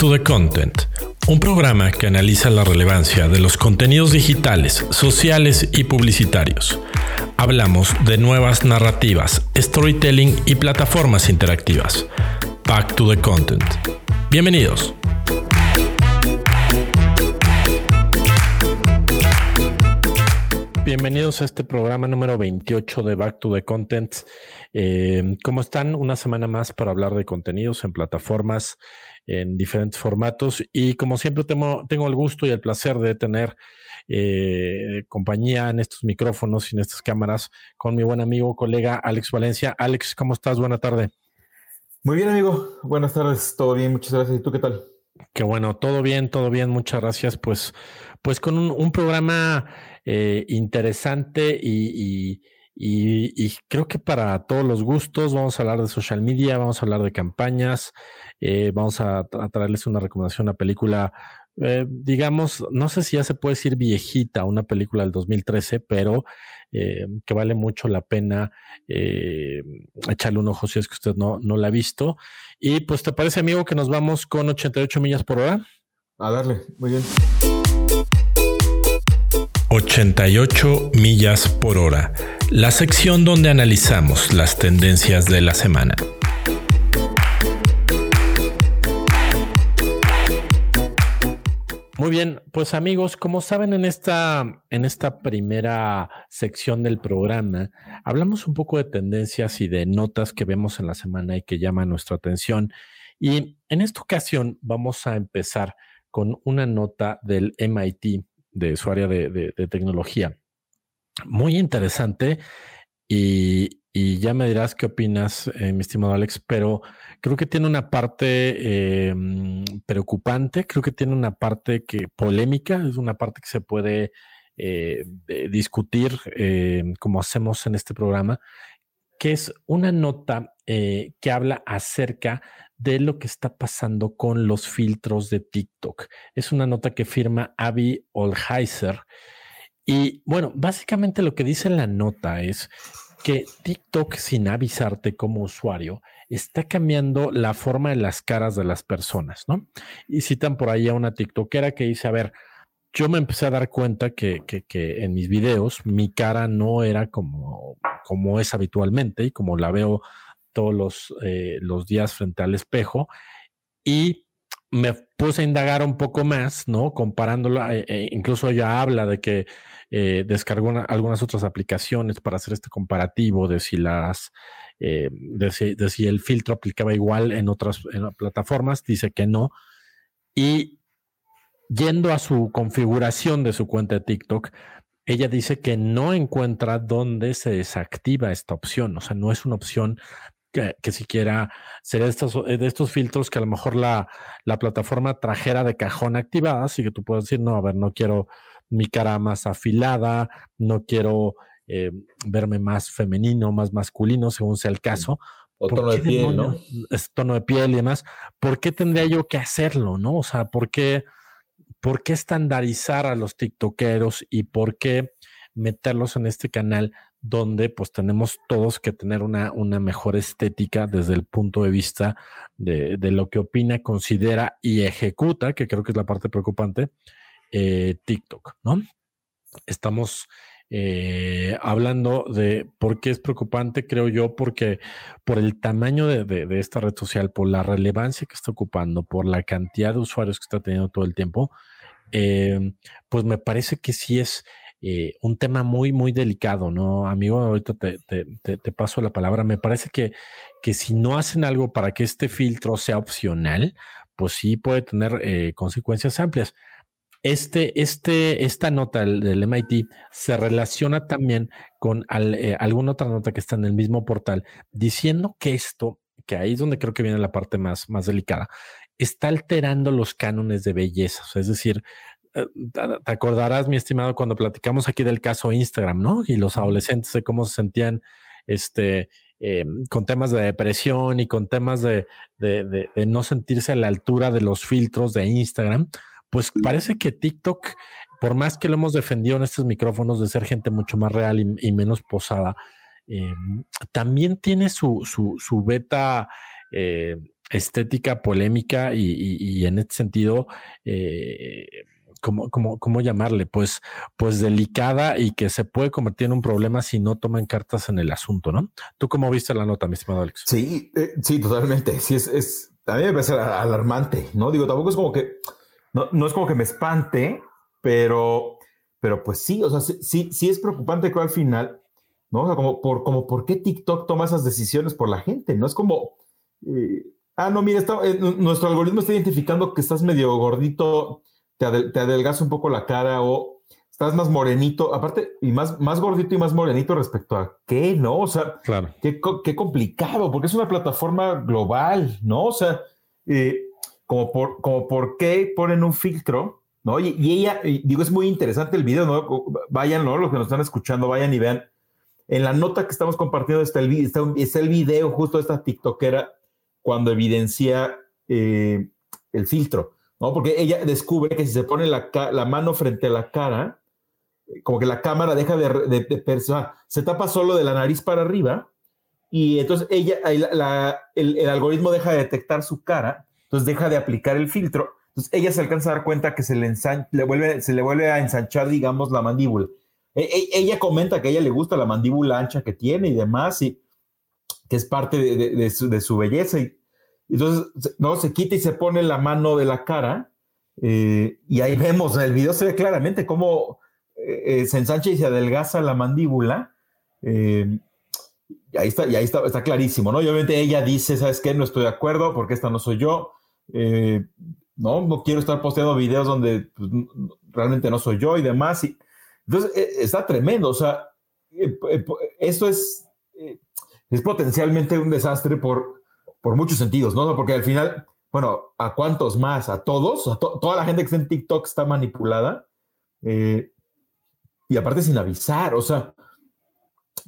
to the Content, un programa que analiza la relevancia de los contenidos digitales, sociales y publicitarios. Hablamos de nuevas narrativas, storytelling y plataformas interactivas. Back to the Content. Bienvenidos. Bienvenidos a este programa número 28 de Back to the Content. Eh, ¿Cómo están? Una semana más para hablar de contenidos en plataformas en diferentes formatos. Y como siempre, tengo, tengo el gusto y el placer de tener eh, compañía en estos micrófonos y en estas cámaras con mi buen amigo, colega Alex Valencia. Alex, ¿cómo estás? Buena tarde. Muy bien, amigo. Buenas tardes. Todo bien. Muchas gracias. ¿Y tú qué tal? Qué bueno. Todo bien, todo bien. Muchas gracias. Pues, pues con un programa eh, interesante y, creo que para todos los gustos vamos a hablar de social media, vamos a hablar de campañas, eh, vamos a, traerles una recomendación, una película, eh, digamos, no sé si ya se puede decir viejita, una película del 2013, pero que vale mucho la pena echarle un ojo si es que usted no, no la ha visto. Y pues, ¿te parece, amigo, que nos vamos con 88 millas por hora? A darle, muy bien. 88 millas por hora, la sección donde analizamos las tendencias de la semana. Muy bien, pues amigos, como saben en esta, en esta primera sección del programa, hablamos un poco de tendencias y de notas que vemos en la semana y que llaman nuestra atención. Y en esta ocasión vamos a empezar con una nota del MIT de su área de, tecnología. Muy interesante y, ya me dirás qué opinas, eh, mi estimado Alex, pero creo que tiene una parte em, preocupante, creo que tiene una parte que polémica, es una parte que se puede eh, discutir como hacemos en este programa, que es una nota eh, que habla acerca de lo que está pasando con los filtros de TikTok. Es una nota que firma Abby Olheiser. Y bueno, básicamente lo que dice la nota es que TikTok, sin avisarte como usuario, está cambiando la forma de las caras de las personas, ¿no? Y citan por ahí a una TikTokera que dice, a ver, yo me empecé a dar cuenta que, que, en mis videos mi cara no era como, como es habitualmente y como la veo todos los, eh, los días frente al espejo y me puse a indagar un poco más, ¿no? Comparándolo, eh, eh, incluso ella habla de que descargó algunas otras aplicaciones para hacer este comparativo de si las, de si, el filtro aplicaba igual en otras plataformas, dice que no. Y yendo a su configuración de su cuenta de TikTok, ella dice que no encuentra dónde se desactiva esta opción, o sea, no es una opción que, siquiera sería de estos, de estos filtros que a lo mejor la, la, plataforma trajera de cajón activada, así que tú puedes decir, no, a ver, no quiero mi cara más afilada, no quiero eh, verme más femenino, más masculino, según sea el caso. O tono de piel, ¿no? Es tono de piel y demás. ¿Por qué tendría yo que hacerlo, no? O sea, ¿por qué, por qué estandarizar a los tiktokeros y por qué meterlos en este canal donde pues tenemos todos que tener una, una mejor estética desde el punto de vista de, lo que opina, considera y ejecuta, que creo que es la parte preocupante, eh, TikTok, ¿no? Estamos eh, hablando de por qué es preocupante, creo yo, porque por el tamaño de, esta red social, por la relevancia que está ocupando, por la cantidad de usuarios que está teniendo todo el tiempo, eh, pues me parece que sí es eh, un tema muy, muy delicado, ¿no? Amigo, ahorita te, te, paso la palabra. Me parece que, que si no hacen algo para que este filtro sea opcional, pues sí puede tener eh, consecuencias amplias. Este, este, esta nota del, MIT se relaciona también con eh, alguna otra nota que está en el mismo portal, diciendo que esto, que ahí es donde creo que viene la parte más, más delicada, está alterando los cánones de belleza. es decir, te acordarás, mi estimado, cuando platicamos aquí del caso Instagram, ¿no? Y los adolescentes de cómo se sentían este, eh, con temas de depresión y con temas de, no sentirse a la altura de los filtros de Instagram. Pues parece que TikTok, por más que lo hemos defendido en estos micrófonos de ser gente mucho más real y, menos posada, eh, también tiene su, su, su beta estética polémica y, en este sentido, eh, ¿cómo, cómo, llamarle? Pues, pues delicada y que se puede convertir en un problema si no toman cartas en el asunto, ¿no? ¿Tú cómo viste la nota, mi estimado Alex? Sí, eh, sí, totalmente. Sí, es, es, a mí me parece alarmante, ¿no? Digo, tampoco es como que, no, no es como que me espante, pero, pero pues sí, o sea, sí, sí, es preocupante que al final, ¿no? O sea, como por, como por qué TikTok toma esas decisiones por la gente, ¿no? Es como, eh, ah, no, mira, eh, nuestro algoritmo está identificando que estás medio gordito, te, adelgaza un poco la cara o estás más morenito, aparte, y más, más gordito y más morenito respecto a qué, ¿no? O sea, claro. qué, qué complicado, porque es una plataforma global, ¿no? O sea, eh, como, por, como por qué ponen un filtro ¿no? Y, ella, digo, es muy interesante el video, ¿no? Vayan, ¿no? Los que nos están escuchando, vayan y vean. En la nota que estamos compartiendo está el, está, está el video justo de esta TikTokera cuando evidencia eh, el filtro, ¿no? Porque ella descubre que si se pone la, mano frente a la cara, como que la cámara deja de, de, de se tapa solo de la nariz para arriba y entonces ella, la, el, algoritmo deja de detectar su cara, entonces deja de aplicar el filtro entonces ella se alcanza a dar cuenta que se le, le vuelve, se le vuelve a ensanchar, digamos, la mandíbula. E, e, ella comenta que a ella le gusta la mandíbula ancha que tiene y demás, y que es parte de, su, belleza. Y, entonces, no, se quita y se pone la mano de la cara, eh, y ahí vemos, en el video se ve claramente cómo eh, eh, se ensancha y se adelgaza la mandíbula. y ahí está, y ahí está, está clarísimo, ¿no? Y obviamente ella dice, ¿sabes qué? No estoy de acuerdo porque esta no soy yo. ¿no? No quiero estar posteando videos donde pues, realmente no soy yo y demás. Y, entonces, está tremendo. O sea, esto es, es potencialmente un desastre por, por muchos sentidos, ¿no? Porque al final, bueno, ¿a cuántos más? ¿A todos? ¿A toda la gente que está en TikTok está manipulada. y aparte sin avisar, o sea,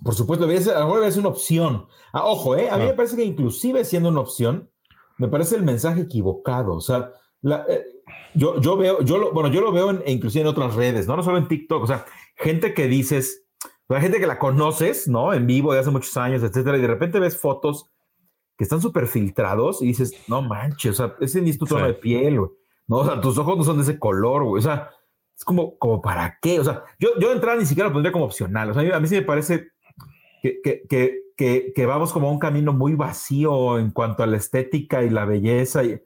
por supuesto, a lo mejor ser una opción. Ah, ojo, ¿eh? A mí me parece que inclusive siendo una opción, me parece el mensaje equivocado. O sea, eh, yo, yo veo, yo lo, bueno, yo lo veo en, inclusive en otras redes, ¿no? No solo en TikTok, o sea, gente que dices, la gente que la conoces, ¿no? En vivo de hace muchos años, etcétera, y de repente ves fotos que están súper filtrados y dices, no manches, o sea, ese ni es tu tono de piel, güey. No, o sea, tus ojos no son de ese color, güey. O sea, es como, como para qué. O sea, yo, yo de entrada ni siquiera lo pondría como opcional. O sea, a mí, sí me parece que, que, que, que, vamos como a un camino muy vacío en cuanto a la estética y la belleza. Y,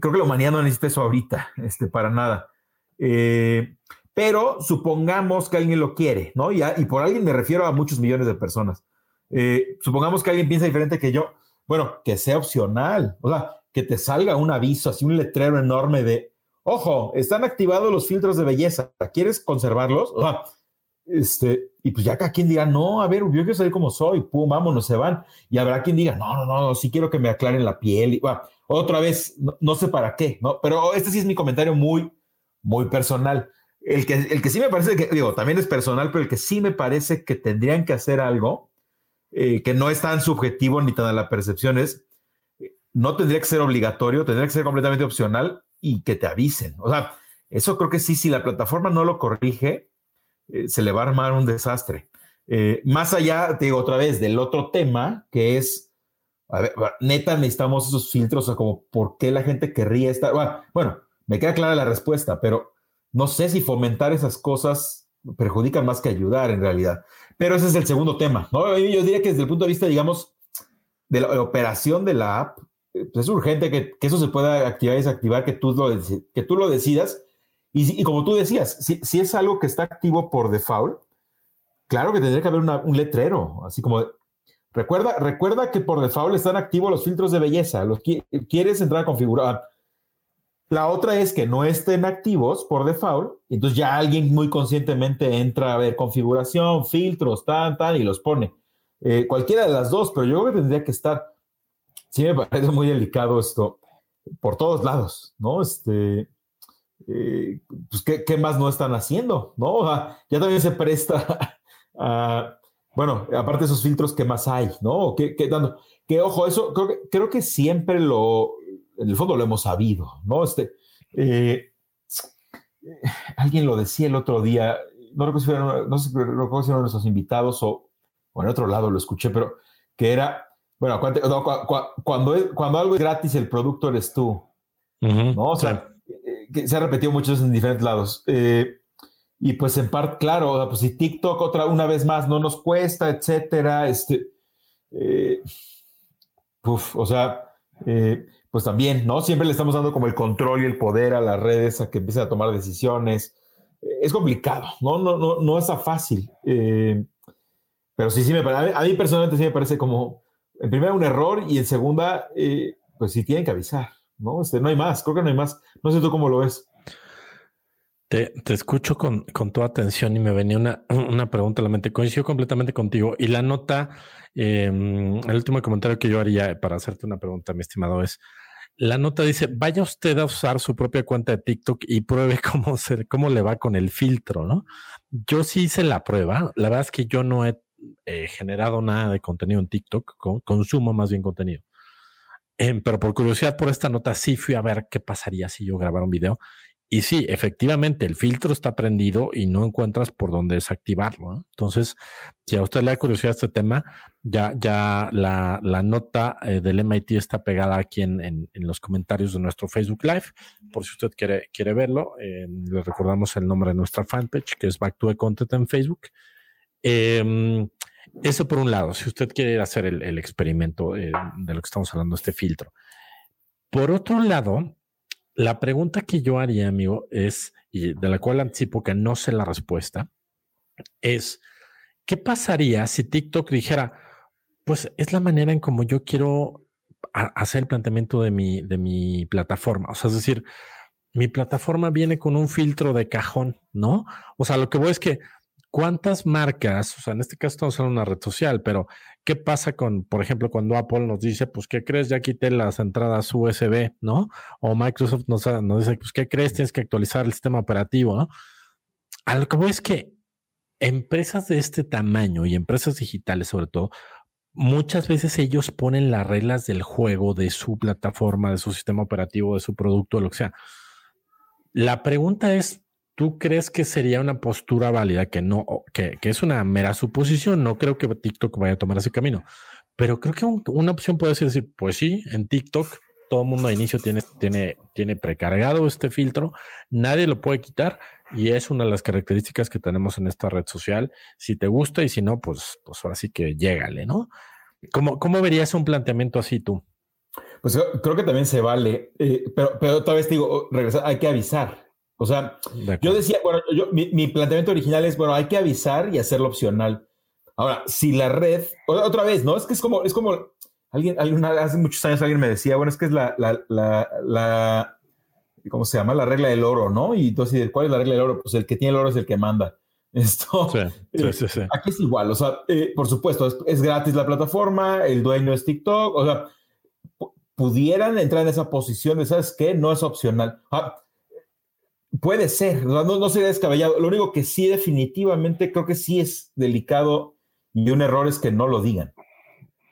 creo que la humanidad no necesita eso ahorita, este, para nada. Eh, pero supongamos que alguien lo quiere, ¿no? Y, y, por alguien me refiero a muchos millones de personas. Eh, supongamos que alguien piensa diferente que yo. Bueno, que sea opcional, o sea, que te salga un aviso, así un letrero enorme de, ojo, están activados los filtros de belleza, ¿quieres conservarlos? O sea, este, y pues ya cada quien diga, no, a ver, yo quiero salir como soy, pum, vámonos, se van. Y habrá quien diga, no, no, no, sí quiero que me aclaren la piel. Y, bueno, otra vez, no, sé para qué, ¿no? Pero este sí es mi comentario muy, muy personal. El que, el que sí me parece que, digo, también es personal, pero el que sí me parece que tendrían que hacer algo eh, que no es tan subjetivo ni tan a la percepción es, no tendría que ser obligatorio, tendría que ser completamente opcional y que te avisen. O sea, eso creo que sí, si la plataforma no lo corrige, eh, se le va a armar un desastre. Eh, más allá, te digo otra vez, del otro tema, que es a ver, neta necesitamos esos filtros, o sea, como por qué la gente querría estar. Bueno, me queda clara la respuesta, pero no sé si fomentar esas cosas perjudica más que ayudar en realidad. Pero ese es el segundo tema. Yo diría que desde el punto de vista, digamos, de la operación de la app, pues es urgente que, eso se pueda activar y desactivar, que tú lo, que tú lo decidas. Y, como tú decías, si, si, es algo que está activo por default, claro que tendría que haber un letrero, así como Recuerda, recuerda que por default están activos los filtros de belleza. Los quieres entrar a configurar. La otra es que no estén activos por default. Entonces ya alguien muy conscientemente entra a ver configuración, filtros, tan, tan, y los pone. Eh, cualquiera de las dos, pero yo creo que tendría que estar. Sí, me parece muy delicado esto por todos lados, ¿no? Este, eh, pues, ¿qué, más no están haciendo? ¿No? ya también se presta a bueno, aparte de esos filtros, ¿qué más hay? ¿No? ¿Qué, dando? Que ojo, eso creo que, creo que siempre lo, en el fondo lo hemos sabido, ¿no? Este, eh, alguien lo decía el otro día, no recuerdo si fueron, no sé, no si de nuestros invitados o, o, en otro lado lo escuché, pero que era, Bueno, cuando, cuando, cuando, algo es gratis, el producto eres tú. ¿no? O sea, que se ha repetido muchas veces en diferentes lados. Eh, y pues en parte, claro, pues si TikTok otra una vez más no nos cuesta, etcétera, este, eh, o sea, eh, pues también, ¿no? Siempre le estamos dando como el control y el poder a las redes a que empiecen a tomar decisiones. es complicado, ¿no? No, no, no está fácil. pero sí, sí me parece, a mí personalmente sí me parece como, en primera un error y en segunda, pues sí tienen que avisar. ¿no? Este, no hay más, creo que no hay más. No sé tú cómo lo ves. Te, escucho con, toda atención y me venía una, una, pregunta a la mente. Coincido completamente contigo. Y la nota, em, el último comentario que yo haría para hacerte una pregunta, mi estimado, es, la nota dice, vaya usted a usar su propia cuenta de TikTok y pruebe cómo, ser, cómo le va con el filtro, ¿no? Yo sí hice la prueba. La verdad es que yo no he generado nada de contenido en TikTok, consumo más bien contenido. Em, pero por curiosidad por esta nota sí fui a ver qué pasaría si yo grabara un video. Y sí, efectivamente, el filtro está prendido y no encuentras por dónde desactivarlo. Entonces, si a usted le da curiosidad este tema, ya, ya la, nota eh, del MIT está pegada aquí en, en, los comentarios de nuestro Facebook Live. Por si usted quiere, quiere verlo, eh, le recordamos el nombre de nuestra fanpage, que es Back to the Content en Facebook. Eh, eso por un lado, si usted quiere hacer el, experimento eh, de lo que estamos hablando, este filtro. Por otro lado, la pregunta que yo haría, amigo, es, y de la cual anticipo que no sé la respuesta, es, ¿qué pasaría si TikTok dijera, pues es la manera en como yo quiero hacer el planteamiento de mi, de mi plataforma? O sea, es decir, mi plataforma viene con un filtro de cajón, ¿no? O sea, lo que voy es que ¿cuántas marcas, o sea, en este caso estamos en una red social, pero qué pasa con, por ejemplo, cuando Apple nos dice, pues, ¿qué crees? Ya quité las entradas USB, ¿no? O Microsoft nos, dice, pues, ¿qué crees? Tienes que actualizar el sistema operativo, ¿no? A que es que empresas de este tamaño y empresas digitales sobre todo, muchas veces ellos ponen las reglas del juego de su plataforma, de su sistema operativo, de su producto, lo que sea. La pregunta es, ¿Tú crees que sería una postura válida que no, que, es una mera suposición? No creo que TikTok vaya a tomar ese camino, pero creo que una opción puede ser decir, pues sí, en TikTok todo el mundo a inicio tiene, tiene, tiene precargado este filtro, nadie lo puede quitar y es una de las características que tenemos en esta red social. Si te gusta y si no, pues, pues ahora sí que llégale, ¿no? ¿Cómo, cómo verías un planteamiento así tú? Pues creo que también se vale, eh, pero, pero otra vez digo, regresar, hay que avisar. O sea, yo decía, bueno, yo, mi, planteamiento original es, bueno, hay que avisar y hacerlo opcional. Ahora, si la red, otra vez, ¿no? Es que es como, es como, alguien, hace muchos años alguien me decía, bueno, es que es la, la, la, ¿cómo se llama? La regla del oro, ¿no? Y entonces, ¿cuál es la regla del oro? Pues el que tiene el oro es el que manda. Esto, sí, sí, sí, aquí es igual, o sea, eh, por supuesto, es, gratis la plataforma, el dueño es TikTok, o sea, pudieran entrar en esa posición de, ¿sabes qué? No es opcional. Ah, Puede ser, no, no sería descabellado. Lo único que sí definitivamente creo que sí es delicado y un error es que no lo digan.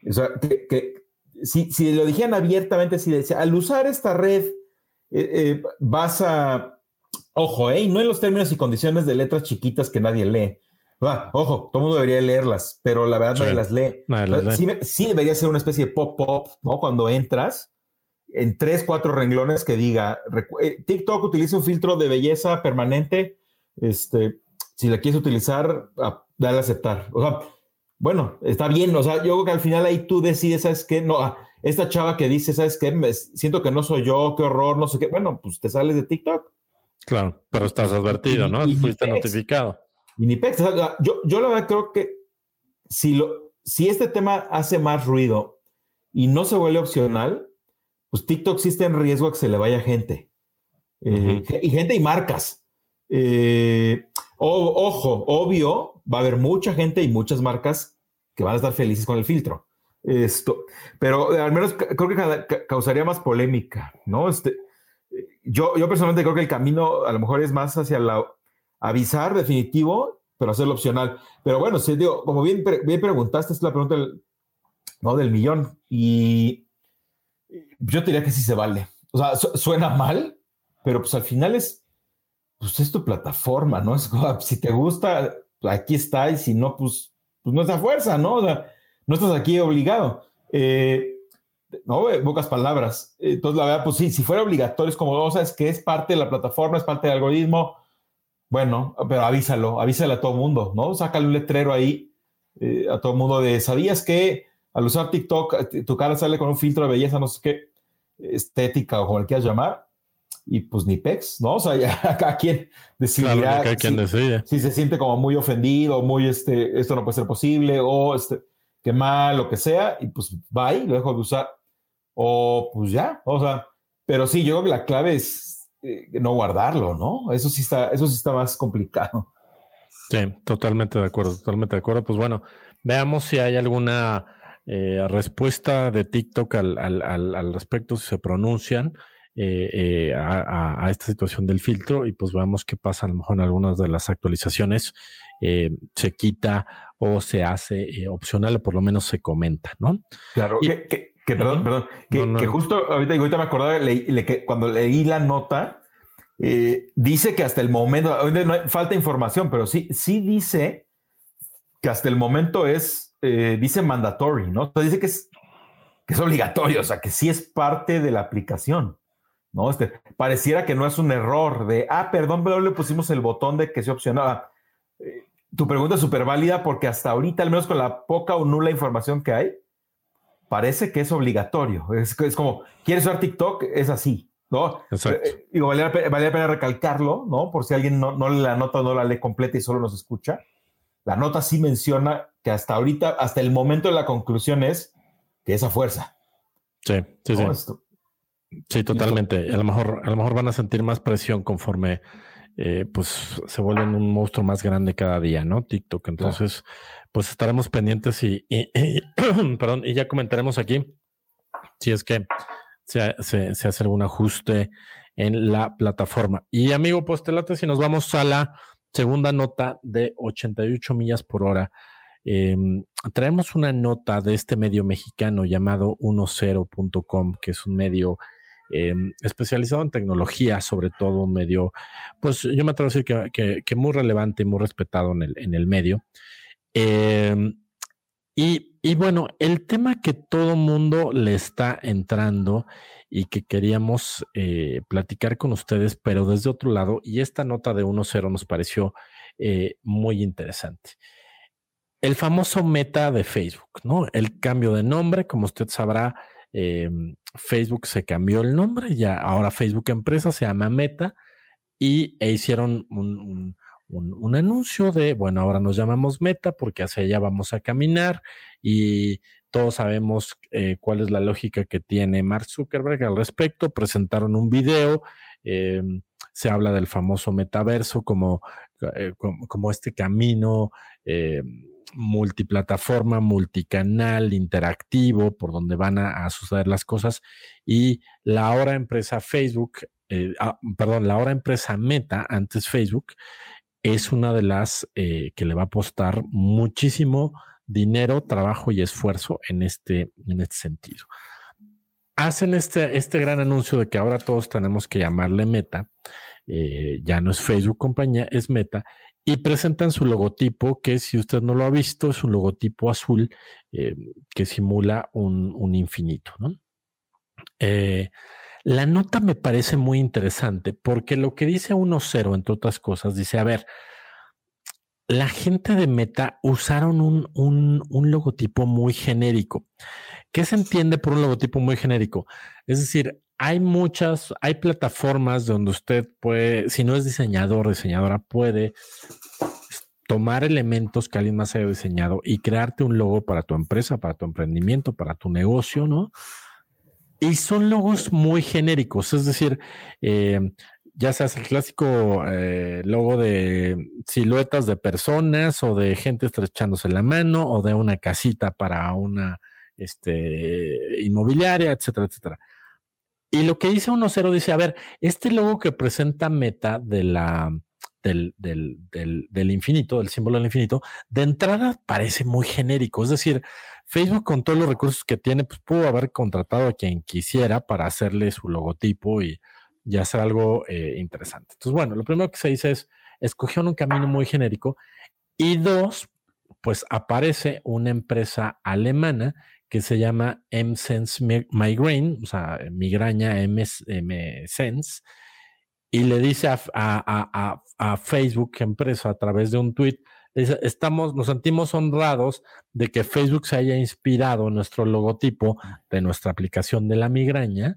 O sea, que, si, si, lo dijeran abiertamente, si decía, al usar esta red eh, eh, vas a, ojo, eh, no en los términos y condiciones de letras chiquitas que nadie lee. ojo, todo el mundo debería leerlas, pero la verdad nadie las lee. Sí, sí, debería ser una especie de pop-up, ¿no? Cuando entras en tres, cuatro renglones que diga, eh, TikTok utiliza un filtro de belleza permanente, este, si la quieres utilizar, dale a aceptar. O sea, bueno, está bien, o sea, yo creo que al final ahí tú decides, ¿sabes qué? No, ah, esta chava que dice, ¿sabes qué? Me, siento que no soy yo, qué horror, no sé qué. Bueno, pues te sales de TikTok. Claro, pero estás advertido, ¿no? Fuiste notificado. Y ni pex. yo, yo la verdad creo que si, lo, si este tema hace más ruido y no se vuelve opcional, pues TikTok sí está en riesgo a que se le vaya gente. Eh, y gente y marcas. Eh, ojo, obvio, va a haber mucha gente y muchas marcas que van a estar felices con el filtro. Esto, pero al menos creo que causaría más polémica, ¿no? Este, yo, yo personalmente creo que el camino a lo mejor es más hacia la avisar definitivo, pero hacerlo opcional. Pero bueno, sí, digo, como bien, bien preguntaste, es la pregunta del, ¿no? del millón. Y yo diría que sí se vale. O sea, suena mal, pero pues al final es, pues es tu plataforma, ¿no? Es si te gusta, aquí está, y si no, pues, pues no es a fuerza, ¿no? O sea, no estás aquí obligado. Eh, no, pocas palabras. Entonces, la verdad, pues sí, si fuera obligatorio, es como, o sea, es que es parte de la plataforma, es parte del algoritmo. Bueno, pero avísalo, avísale a todo mundo, ¿no? Sácale un letrero ahí eh, a todo mundo de, ¿sabías que al usar TikTok tu cara sale con un filtro de belleza, no sé qué, estética o como le quieras llamar? Y pues ni pex, ¿no? O sea, ya cada quien decidirá si, se siente como muy ofendido, muy, este, esto no puede ser posible, o este, qué mal, lo que sea, y pues va y lo dejo de usar o pues ya, o sea, pero sí, yo creo que la clave es eh, no guardarlo, ¿no? Eso sí está, eso sí está más complicado. Sí, totalmente de acuerdo, totalmente de acuerdo. Pues bueno, veamos si hay alguna eh, respuesta de TikTok al, al, respecto, si se pronuncian. Eh, a, esta situación del filtro y pues veamos qué pasa a lo mejor en algunas de las actualizaciones se quita o se hace opcional o por lo menos se comenta, ¿no? Claro, que, que perdón, perdón, que, justo ahorita, ahorita me acordaba que cuando leí la nota, eh, dice que hasta el momento, no falta información, pero sí, sí dice que hasta el momento es, eh, dice mandatory, ¿no? O dice que es, que es obligatorio, o sea, que sí es parte de la aplicación, ¿no? Este, pareciera que no es un error de, ah, perdón, pero le pusimos el botón de que se opcionaba. Eh, tu pregunta es súper válida porque hasta ahorita, al menos con la poca o nula información que hay, parece que es obligatorio. Es, es como, ¿quieres usar TikTok? Es así, ¿no? Exacto. Eh, digo, vale la, pena recalcarlo, ¿no? Por si alguien no, no la nota, no la lee completa y solo nos escucha. La nota sí menciona que hasta ahorita, hasta el momento de la conclusión es que esa fuerza. Sí, sí, sí. Sí, totalmente. A lo mejor, a lo mejor van a sentir más presión conforme eh, pues se vuelven un monstruo más grande cada día, ¿no? TikTok. Entonces, pues estaremos pendientes y, perdón, y ya comentaremos aquí si es que se, hace algún ajuste en la plataforma. Y amigo Postelate, si nos vamos a la segunda nota de 88 millas por hora, em, traemos una nota de este medio mexicano llamado 10.com, que es un medio em, especializado en tecnología, sobre todo un medio, pues yo me atrevo a decir que, que, muy relevante y muy respetado en el, en el medio. Em, y, bueno, el tema que todo mundo le está entrando y que queríamos eh, platicar con ustedes, pero desde otro lado, y esta nota de 1.0 nos pareció eh, muy interesante. El famoso meta de Facebook, ¿no? El cambio de nombre, como usted sabrá, em, Facebook se cambió el nombre, ya ahora Facebook Empresa se llama Meta y e hicieron un, anuncio de, bueno, ahora nos llamamos Meta porque hacia allá vamos a caminar y todos sabemos eh, cuál es la lógica que tiene Mark Zuckerberg al respecto. Presentaron un video, em, se habla del famoso metaverso como, eh, como, este camino em, multiplataforma, multicanal, interactivo, por donde van a, suceder las cosas. Y la ahora empresa Facebook, eh, ah, perdón, la ahora empresa Meta, antes Facebook, es una de las eh, que le va a apostar muchísimo dinero, trabajo y esfuerzo en este, en este sentido. Hacen este, este gran anuncio de que ahora todos tenemos que llamarle Meta, eh, ya no es Facebook compañía, es Meta, y presentan su logotipo, que si usted no lo ha visto, es un logotipo azul eh, que simula un, un infinito. La nota me parece muy interesante porque lo que dice 1.0, entre otras cosas, dice, a ver, la gente de Meta usaron un, un, logotipo muy genérico. ¿Qué se entiende por un logotipo muy genérico? Es decir, hay muchas, hay plataformas donde usted puede, si no es diseñador diseñadora, puede tomar elementos que alguien más haya diseñado y crearte un logo para tu empresa, para tu emprendimiento, para tu negocio, ¿no? Y son logos muy genéricos, es decir, eh, ya sea el clásico eh, logo de siluetas de personas o de gente estrechándose la mano o de una casita para una este, inmobiliaria, etcétera, etcétera. Y lo que dice 1.0 dice, a ver, este logo que presenta Meta de la, del, del, del, del, infinito, del símbolo del infinito, de entrada parece muy genérico. Es decir, Facebook con todos los recursos que tiene, pues pudo haber contratado a quien quisiera para hacerle su logotipo y, hacer algo eh, interesante. Entonces, bueno, lo primero que se dice es, escogió un camino muy genérico y dos, pues aparece una empresa alemana que se llama M-Sense Migraine, o sea, migraña M-Sense, y le dice a, Facebook empresa a través de un tweet, estamos, nos sentimos honrados de que Facebook se haya inspirado en nuestro logotipo de nuestra aplicación de la migraña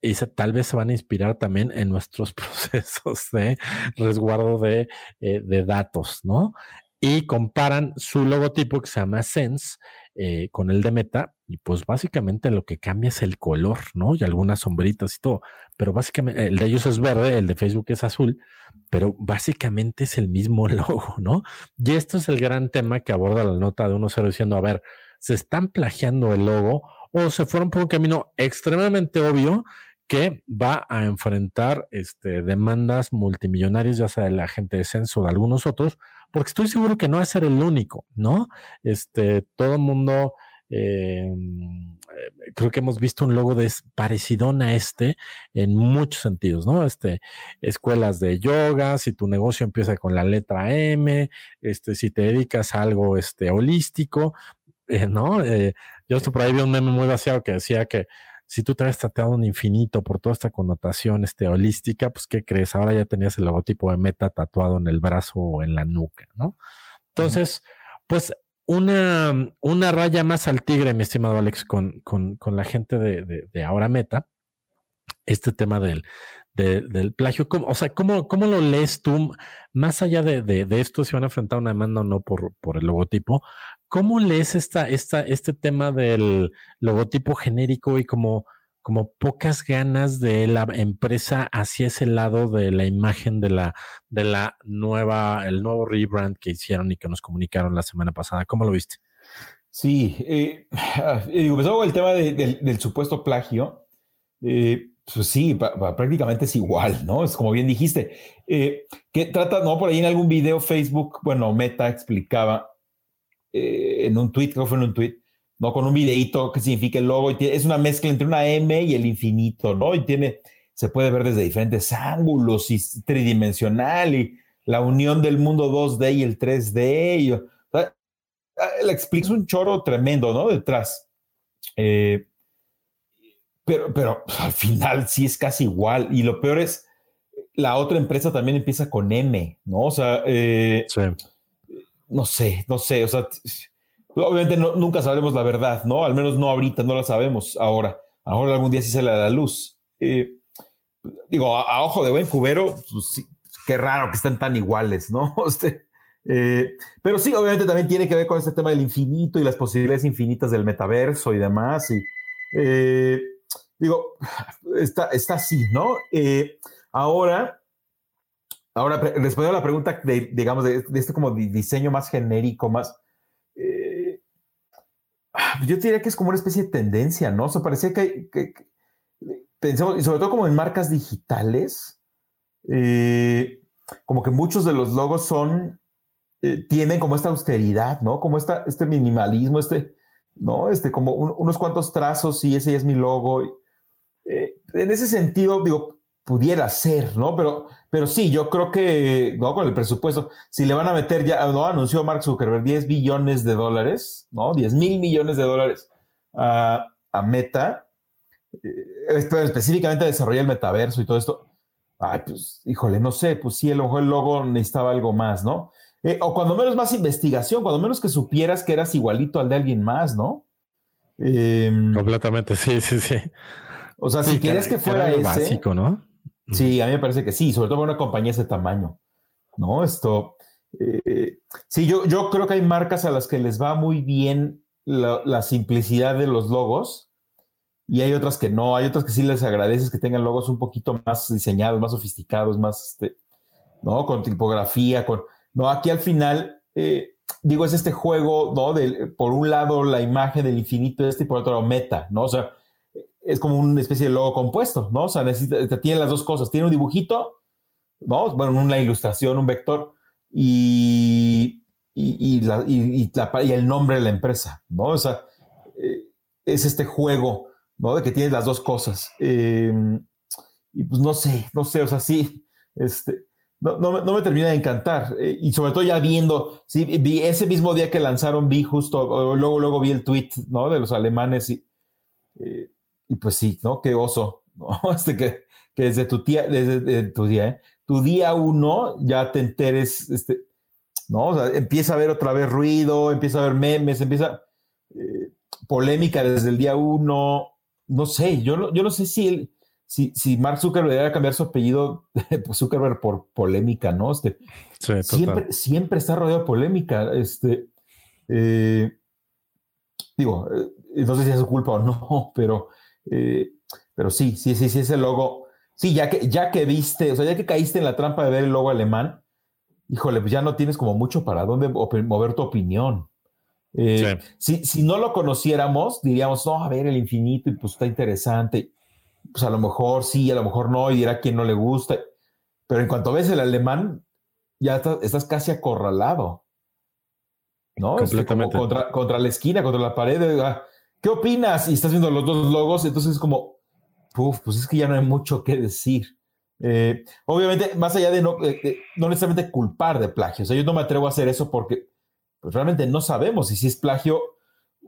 y tal vez se van a inspirar también en nuestros procesos de resguardo de, eh, de datos, ¿no? Y comparan su logotipo que se llama Sense eh, con el de Meta, y pues básicamente lo que cambia es el color, ¿no? Y algunas sombritas y todo, pero básicamente el de ellos es verde, el de Facebook es azul, pero básicamente es el mismo logo, ¿no? Y esto es el gran tema que aborda la nota de 1.0 diciendo, a ver, se están plagiando el logo o se fueron por un camino extremadamente obvio que va a enfrentar este, demandas multimillonarias, ya sea de la gente de Censo de algunos otros, porque estoy seguro que no va a ser el único, ¿no? Este, todo el mundo, eh, creo que hemos visto un logo de parecido a este en muchos sentidos, ¿no? Este, escuelas de yoga, si tu negocio empieza con la letra M, este, si te dedicas a algo este, holístico, eh, ¿no? Eh, yo esto por ahí vi un meme muy vaciado que decía que si tú te habías tratado un infinito por toda esta connotación este, holística, pues ¿qué crees? Ahora ya tenías el logotipo de meta tatuado en el brazo o en la nuca, ¿no? Entonces, pues una, una raya más al tigre, mi estimado Alex, con, con, con la gente de, de, ahora meta, este tema del, del plagio. o sea, ¿cómo, ¿cómo, lo lees tú? Más allá de, de, esto, si van a enfrentar una demanda o no por, por el logotipo, ¿Cómo lees esta, esta, este tema del logotipo genérico y como, como pocas ganas de la empresa hacia ese lado de la imagen de la, de la nueva, el nuevo rebrand que hicieron y que nos comunicaron la semana pasada? ¿Cómo lo viste? Sí, eh, pues el tema del supuesto plagio. Eh, pues sí, prácticamente es igual, ¿no? Es como bien dijiste. Eh, que trata, ¿no? Por ahí en algún video Facebook, bueno, Meta explicaba eh, en un tweet, creo que fue en un tweet, ¿no? Con un videíto que significa el logo, es una mezcla entre una M y el infinito, ¿no? Y tiene, se puede ver desde diferentes ángulos y tridimensional y la unión del mundo 2D y el 3D. Y, o sea, ah, le un choro tremendo, ¿no? Detrás. Eh, pero, pero al final sí es casi igual. Y lo peor es, la otra empresa también empieza con M, ¿no? O sea, eh, no sé, no sé, o sea, obviamente nunca sabremos la verdad, ¿no? Al menos no ahorita, no la sabemos ahora. Ahora algún día sí sale a la luz. Eh, digo, a, ojo de buen cubero, pues qué raro que estén tan iguales, ¿no? Este, eh, pero sí, obviamente también tiene que ver con este tema del infinito y las posibilidades infinitas del metaverso y demás. Y eh, digo, está, está así, ¿no? ahora, Ahora, respondiendo a la pregunta de, digamos, de, este como diseño más genérico, más... Eh, yo diría que es como una especie de tendencia, ¿no? O sea, parecía que, pensamos, y sobre todo como en marcas digitales, eh, como que muchos de los logos son, eh, tienen como esta austeridad, ¿no? Como esta, este minimalismo, este, ¿no? Este, como unos cuantos trazos y ese es mi logo. en ese sentido, digo, pudiera ser, ¿no? Pero, pero sí, yo creo que, ¿no? Con el presupuesto, si le van a meter ya, ¿no? Anunció Mark Zuckerberg 10 billones de dólares, ¿no? 10 mil millones de dólares a, Meta, eh, específicamente a desarrollar el metaverso y todo esto. Ay, pues, híjole, no sé, pues sí, el ojo el logo necesitaba algo más, ¿no? Eh, o cuando menos más investigación, cuando menos que supieras que eras igualito al de alguien más, ¿no? Em, Completamente, sí, sí, sí. O sea, si quieres que fuera ese, básico, ¿no? Sí, a mí me parece que sí, sobre todo para una compañía de ese tamaño. ¿No? Esto. Eh, sí, yo, yo creo que hay marcas a las que les va muy bien la, simplicidad de los logos y hay otras que no. Hay otras que sí les agradeces que tengan logos un poquito más diseñados, más sofisticados, más, este, ¿no? Con tipografía, con. No, aquí al final, eh, digo, es este juego, ¿no? De, por un lado la imagen del infinito este y por otro lado meta, ¿no? O sea, es como una especie de logo compuesto, ¿no? O sea, necesita, tiene las dos cosas. Tiene un dibujito, ¿no? Bueno, una ilustración, un vector y, y, el nombre de la empresa, ¿no? O sea, eh, es este juego, ¿no? De que tienes las dos cosas. Em, y pues no sé, no sé, o sea, sí, este, no, no, me termina de encantar. Eh, y sobre todo ya viendo, sí, vi ese mismo día que lanzaron, vi justo, luego, luego vi el tweet, ¿no? De los alemanes y, eh, y pues sí, ¿no? Qué oso, ¿no? Este que, que desde tu tía, desde, tu día, ¿eh? Tu día uno ya te enteres, este, ¿no? O sea, empieza a haber otra vez ruido, empieza a haber memes, empieza polémica desde el día uno. No sé, yo no, yo no sé si él si, si Mark Zuckerberg debería cambiar su apellido, pues Zuckerberg por polémica, ¿no? Este, siempre, siempre está rodeado de polémica. Este, eh, digo, eh, no sé si es su culpa o no, pero, eh, pero sí, sí, sí, sí, ese logo. Sí, ya que, ya que viste, o sea, ya que caíste en la trampa de ver el logo alemán, híjole, pues ya no tienes como mucho para dónde mover tu opinión. si, si, no lo conociéramos, diríamos, no, a ver, el infinito, y pues está interesante pues a lo mejor sí, a lo mejor no, y dirá quien no le gusta. Pero en cuanto ves el alemán, ya estás, casi acorralado. ¿No? Este, Completamente. contra, contra, la esquina, contra la pared. Ah, ¿Qué opinas? Y estás viendo los dos logos, entonces es como, uf, pues es que ya no hay mucho que decir. Eh, obviamente, más allá de no, no necesariamente culpar de plagio, o sea, yo no me atrevo a hacer eso porque pues, realmente no sabemos si, si es plagio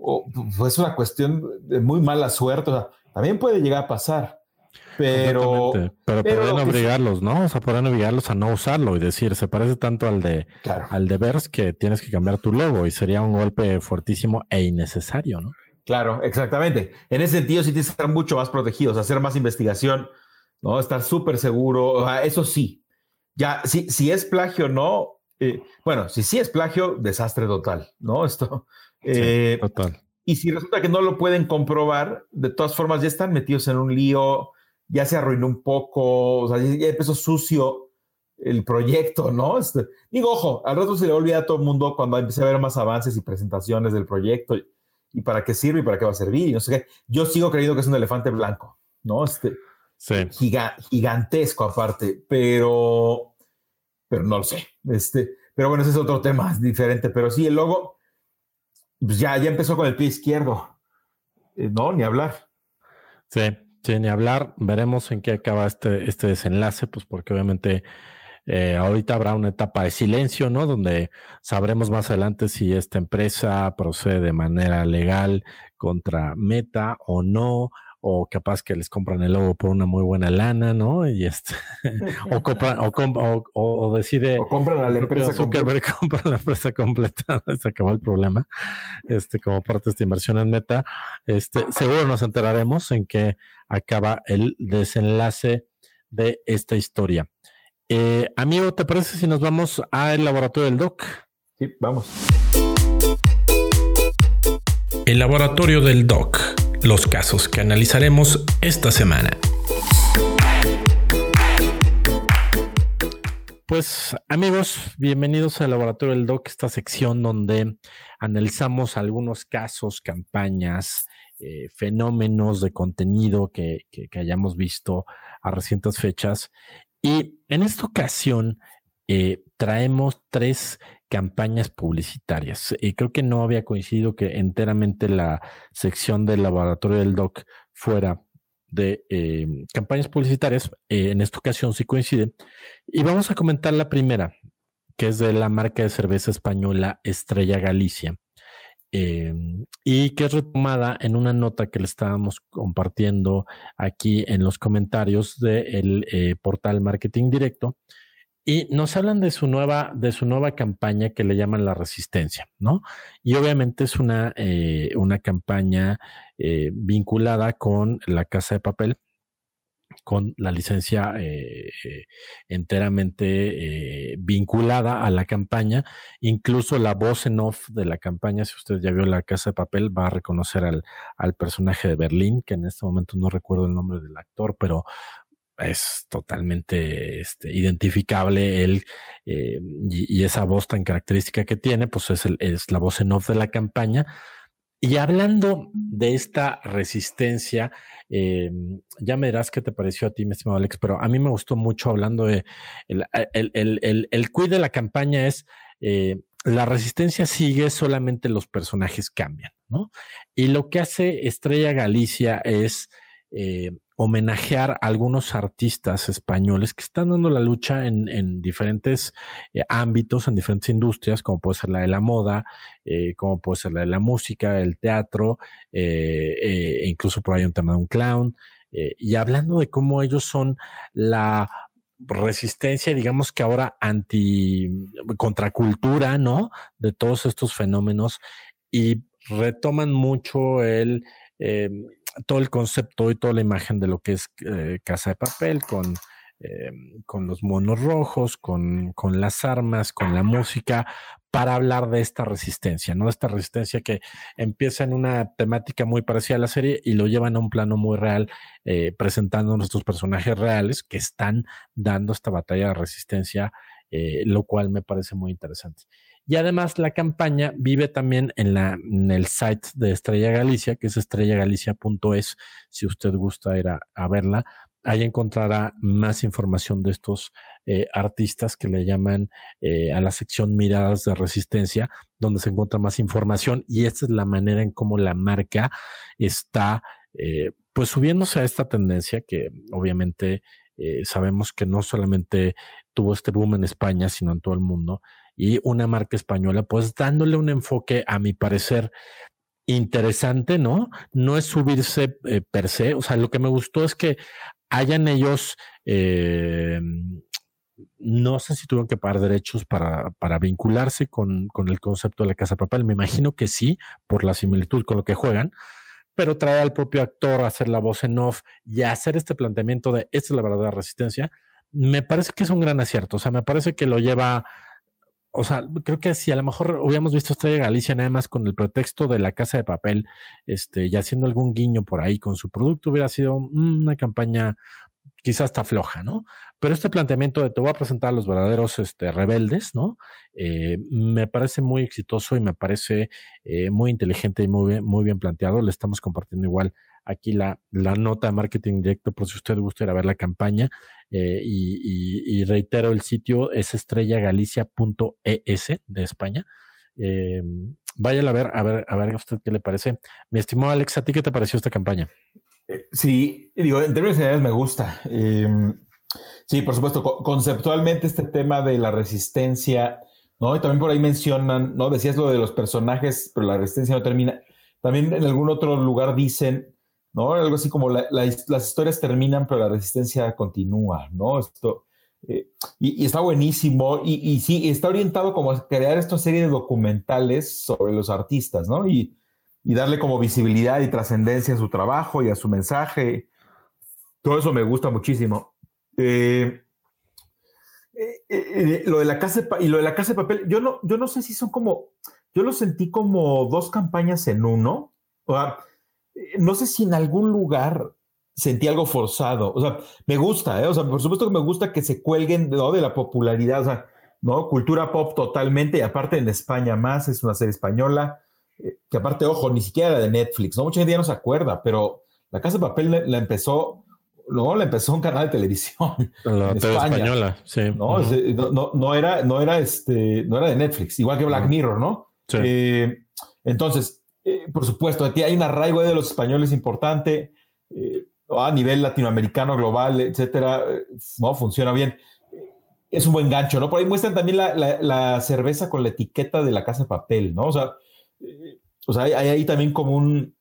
o pues, es una cuestión de muy mala suerte. O sea, también puede llegar a pasar. Pero, pero, pueden obligarlos, ¿no? O sea, pueden obligarlos a no usarlo y decir, se parece tanto al de, al de Vers que tienes que cambiar tu logo y sería un golpe fuertísimo e innecesario, ¿no? Claro, exactamente. En ese sentido, sí tienes que estar mucho más protegidos, hacer más investigación, ¿no? Estar súper seguro, eso sí. Ya, si, si es plagio o no, eh, bueno, si sí es plagio, desastre total, ¿no? Esto. Eh, total. Y si resulta que no lo pueden comprobar, de todas formas ya están metidos en un lío, ya se arruinó un poco, o sea, ya empezó sucio el proyecto, ¿no? Este, digo, ojo, al rato se le olvida a todo el mundo cuando empiece a ver más avances y presentaciones del proyecto y, para qué sirve y para qué va a servir y no sé qué. Yo sigo creyendo que es un elefante blanco, ¿no? Este, sí. gigantesco aparte, pero, pero no lo sé. Este, pero bueno, ese es otro tema diferente, pero sí, el logo pues ya, ya empezó con el pie izquierdo. Eh, no, ni hablar. Sí, sí, ni hablar. Veremos en qué acaba este, este desenlace, pues porque obviamente eh, ahorita habrá una etapa de silencio, ¿no? Donde sabremos más adelante si esta empresa procede de manera legal contra Meta o no, o capaz que les compran el logo por una muy buena lana, ¿no? Y este, o compran, o, o, decide. O compran a la empresa completa. compra la empresa completa, se acabó el problema. Este, como parte de esta inversión en Meta. Este, seguro nos enteraremos en que acaba el desenlace de esta historia. Eh, amigo, ¿te parece si nos vamos al laboratorio del DOC? Sí, vamos. El laboratorio del DOC los casos que analizaremos esta semana. Pues amigos, bienvenidos al Laboratorio del Doc, esta sección donde analizamos algunos casos, campañas, eh, fenómenos de contenido que, hayamos visto a recientes fechas. Y en esta ocasión eh, traemos tres campañas publicitarias. Y creo que no había coincidido que enteramente la sección del laboratorio del DOC fuera de eh, campañas publicitarias. Eh, en esta ocasión sí coincide. Y vamos a comentar la primera, que es de la marca de cerveza española Estrella Galicia. Eh, y que es retomada en una nota que le estábamos compartiendo aquí en los comentarios del portal Marketing Directo, y nos hablan de su nueva, de su nueva campaña que le llaman la resistencia, ¿no? Y obviamente es una, eh, una campaña eh, vinculada con la casa de papel, con la licencia eh, enteramente vinculada a la campaña. Incluso la voz en off de la campaña, si usted ya vio la casa de papel, va a reconocer al, al personaje de Berlín, que en este momento no recuerdo el nombre del actor, pero es totalmente este, identificable él eh, y, esa voz tan característica que tiene, pues es, el, es la voz en off de la campaña. Y hablando de esta resistencia, eh, ya me dirás qué te pareció a ti, mi estimado Alex, pero a mí me gustó mucho hablando de el, el, el, el quid de la campaña es eh, la resistencia sigue, solamente los personajes cambian, ¿no? Y lo que hace Estrella Galicia es eh, homenajear a algunos artistas españoles que están dando la lucha en, diferentes eh, ámbitos, en diferentes industrias, como puede ser la de la moda, eh, como puede ser la de la música, el teatro, e incluso por ahí un tema de un clown. y hablando de cómo ellos son la resistencia, digamos que ahora anti contracultura, ¿no? De todos estos fenómenos y retoman mucho el todo el concepto y toda la imagen de lo que es eh, Casa de Papel con, eh, con los monos rojos, con, con, las armas, con la música, para hablar de esta resistencia, ¿no? Esta resistencia que empieza en una temática muy parecida a la serie y lo llevan a un plano muy real, eh, presentando nuestros personajes reales que están dando esta batalla de resistencia, lo cual me parece muy interesante. Y además la campaña vive también en, la, en el site de Estrella Galicia, que es estrellagalicia.es, si usted gusta ir a, verla. Ahí encontrará más información de estos eh, artistas que le llaman eh, a la sección Miradas de Resistencia, donde se encuentra más información y esta es la manera en cómo la marca está eh, pues subiéndose a esta tendencia que obviamente sabemos que no solamente tuvo este boom en España, sino en todo el mundo, y una marca española, pues dándole un enfoque, a mi parecer, interesante, ¿no? No es subirse eh, per se, o sea, lo que me gustó es que hayan ellos, eh, no sé si tuvieron que pagar derechos para, para vincularse con, con, el concepto de la Casa Papel, me imagino que sí, por la similitud con lo que juegan, pero traer al propio actor a hacer la voz en off y hacer este planteamiento de esta es la verdadera resistencia, me parece que es un gran acierto, o sea, me parece que lo lleva o sea, creo que si a lo mejor hubiéramos visto Estrella Galicia nada más con el pretexto de la casa de papel, este, y haciendo algún guiño por ahí con su producto, hubiera sido una campaña quizás hasta floja, ¿no? Pero este planteamiento de te voy a presentar a los verdaderos este, rebeldes, ¿no? Eh, me parece muy exitoso y me parece eh, muy inteligente y muy bien, muy bien planteado. Le estamos compartiendo igual aquí la, la nota de marketing directo por si usted gusta ir a ver la campaña. Eh, y, reitero, el sitio es estrellagalicia.es de España. Eh, váyala a ver, a ver, a ver usted qué le parece. Mi estimado Alex, ¿a ti qué te pareció esta campaña? Eh, sí, digo, en términos generales me gusta. Em, sí, por supuesto, conceptualmente este tema de la resistencia, ¿no? Y también por ahí mencionan, ¿no? Decías lo de los personajes, pero la resistencia no termina. También en algún otro lugar dicen ¿no? Algo así como las historias terminan, pero la resistencia continúa, ¿no? Esto, eh, y, está buenísimo, y, y, sí, está orientado como a crear esta serie de documentales sobre los artistas, ¿no? Y, darle como visibilidad y trascendencia a su trabajo y a su mensaje. Todo eso me gusta muchísimo. Eh, eh, lo de la casa de y lo de la casa de papel, yo no, yo no sé si son como, yo lo sentí como dos campañas en uno. O sea, no sé si en algún lugar sentí algo forzado. O sea, me gusta, ¿eh? O sea, por supuesto que me gusta que se cuelguen de la popularidad, o sea, ¿no? Cultura pop totalmente, y aparte en España más, es una serie española, eh, que aparte, ojo, ni siquiera era de Netflix, ¿no? Mucha gente ya no se acuerda, pero La Casa de Papel la, empezó, luego la empezó un canal de televisión. La española, sí. ¿no? no, era, no, era este, no era de Netflix, igual que Black Mirror, ¿no? Sí. Eh, entonces, eh, por supuesto, aquí hay un arraigo de los españoles importante, eh, a nivel latinoamericano, global, etcétera, eh, no funciona bien. Es un buen gancho, ¿no? Por ahí muestran también la, cerveza con la etiqueta de la casa de papel, ¿no? O sea, hay, ahí también como un,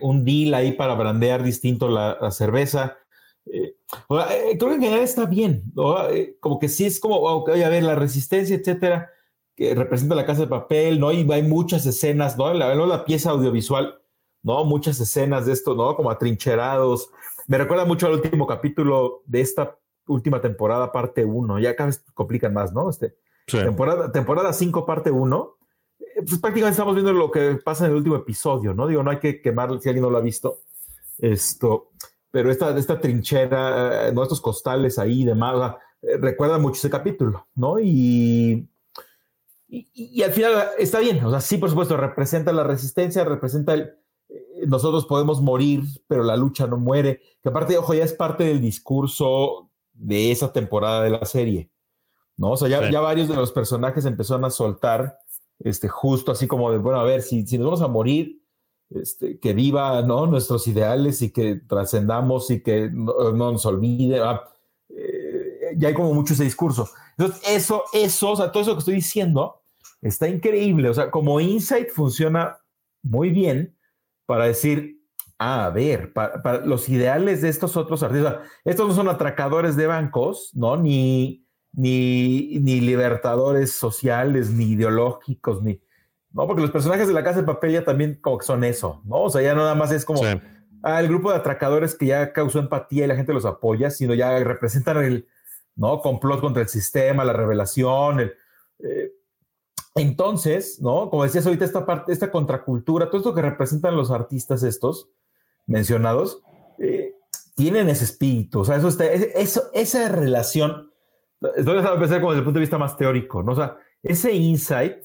un deal ahí para brandear distinto la, cerveza. creo que en general está bien, ¿no? como que sí es como, ok, a ver, la resistencia, etcétera que representa la casa de papel, ¿no? Y hay muchas escenas, ¿no? La, la pieza audiovisual, ¿no? Muchas escenas de esto, ¿no? Como atrincherados. Me recuerda mucho al último capítulo de esta última temporada, parte 1. Ya cada vez complican más, ¿no? Este, Temporada, temporada 5, parte 1. Eh, pues prácticamente estamos viendo lo que pasa en el último episodio, ¿no? Digo, no hay que quemar si alguien no lo ha visto. Esto, pero esta, esta trinchera, eh, ¿no? Estos costales ahí y demás, eh, recuerda mucho ese capítulo, ¿no? Y y, al final está bien, o sea, sí, por supuesto, representa la resistencia, representa el, eh, nosotros podemos morir, pero la lucha no muere, que aparte, ojo, ya es parte del discurso de esa temporada de la serie, ¿no? O sea, ya, ya varios de los personajes empezaron a soltar, este, justo así como de, bueno, a ver, si, si nos vamos a morir, este, que viva ¿no? nuestros ideales y que trascendamos y que no, nos olvide. Eh, ya hay como mucho ese discurso. Entonces, eso, eso, o sea, todo eso que estoy diciendo está increíble. O sea, como insight funciona muy bien para decir, ah, a ver, para, los ideales de estos otros artistas, estos no son atracadores de bancos, ¿no? Ni, ni, ni libertadores sociales, ni ideológicos, ni, ¿no? Porque los personajes de la casa de papel ya también como que son eso, ¿no? O sea, ya nada más es como ah, el grupo de atracadores que ya causó empatía y la gente los apoya, sino ya representan el, ¿no? Complot contra el sistema, la revelación, eh, entonces, ¿no? Como decías ahorita, esta parte, esta contracultura, todo esto que representan los artistas estos mencionados, eh, tienen ese espíritu, o sea, eso, está, eso esa relación, estoy a pensar como desde el punto de vista más teórico, ¿no? O sea, ese insight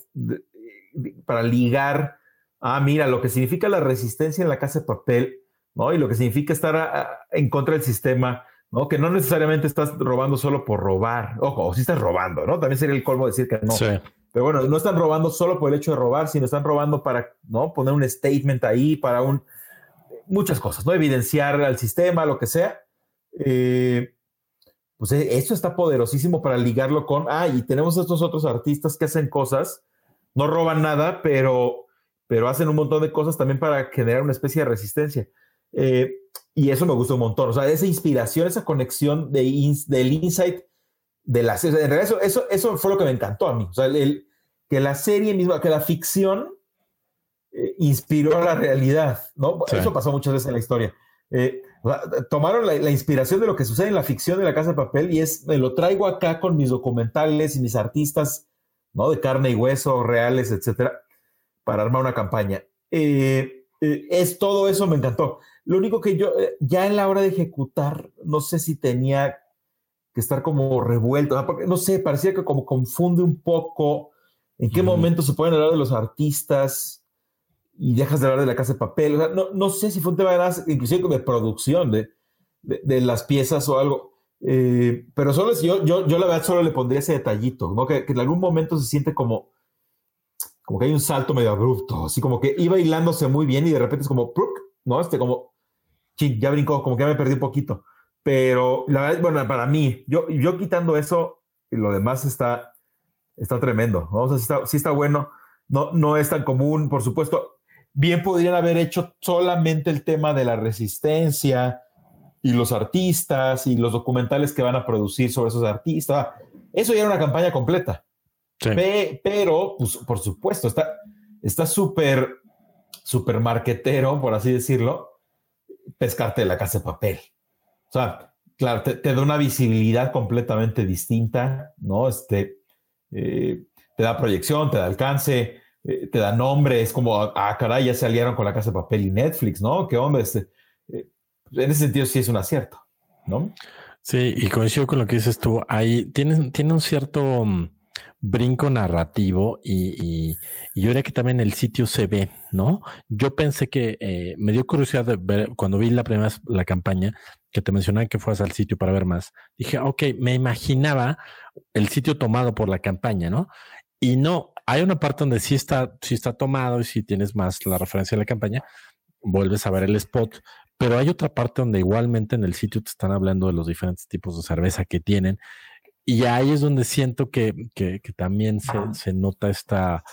para ligar, ah, mira, lo que significa la resistencia en la casa de papel, ¿no? Y lo que significa estar en contra del sistema, ¿no? Que no necesariamente estás robando solo por robar, ojo, o si estás robando, ¿no? También sería el colmo decir que no. Pero bueno, no están robando solo por el hecho de robar, sino están robando para, ¿no? Poner un statement ahí, para un, muchas cosas, ¿no? Evidenciar al sistema, lo que sea. Eh, pues eh, eso está poderosísimo para ligarlo con, ah, y tenemos estos otros artistas que hacen cosas no roban nada, pero, pero hacen un montón de cosas también para generar una especie de resistencia. Eh, y eso me gusta un montón. O sea, esa inspiración, esa conexión de del insight de la serie. En realidad, eso, eso, fue lo que me encantó a mí. O sea, el, que la serie misma, que la ficción eh, inspiró a la realidad, ¿no? Eso pasó muchas veces en la historia. Eh, tomaron la, la, inspiración de lo que sucede en la ficción de la casa de papel y es, me lo traigo acá con mis documentales y mis artistas ¿no? De carne y hueso, reales, etcétera, para armar una campaña. Eh, eh, es todo eso, me encantó. Lo único que yo, eh, ya en la hora de ejecutar, no sé si tenía que estar como revuelto, porque, no sé, parecía que como confunde un poco en qué momento se pueden hablar de los artistas y dejas de hablar de la casa de papel. no, no, sé si fue un tema de, inclusive de producción de, de las piezas o algo eh, pero solo yo, yo, yo la verdad solo le pondría ese detallito, ¿no? Que, en algún momento se siente como, como que hay un salto medio abrupto, así como que iba hilándose muy bien y de repente es como, ¿no? Este como, ya brincó, como que ya me perdí un poquito. Pero la verdad, bueno, para mí, yo, yo quitando eso, lo demás está, está tremendo, ¿no? O sea, sí está, sí está bueno, no, no es tan común, por supuesto. Bien podrían haber hecho solamente el tema de la resistencia, y los artistas y los documentales que van a producir sobre esos artistas. Eso ya era una campaña completa. pero, pues, por supuesto, está está súper, súper marquetero, por así decirlo, pescarte de la casa de papel. O sea, claro, te, da una visibilidad completamente distinta, ¿no? Este, eh, te da proyección, te da alcance, eh, te da nombre, es como, ah, caray, ya se aliaron con la casa de papel y Netflix, ¿no? ¿Qué onda? Este, en ese sentido sí es un acierto, ¿no? Sí, y coincido con lo que dices tú. Ahí tiene, tiene un cierto mm, brinco narrativo y, yo diría que también el sitio se ve, ¿no? Yo pensé que eh, me dio curiosidad de ver cuando vi la primera la campaña que te mencionaba que fueras al sitio para ver más. Dije, ok, me imaginaba el sitio tomado por la campaña, ¿no? Y no, hay una parte donde sí está, sí está tomado y si tienes más la referencia de la campaña, vuelves a ver el spot, pero hay otra parte donde igualmente en el sitio te están hablando de los diferentes tipos de cerveza que tienen. Y ahí es donde siento que, también se, nota esta,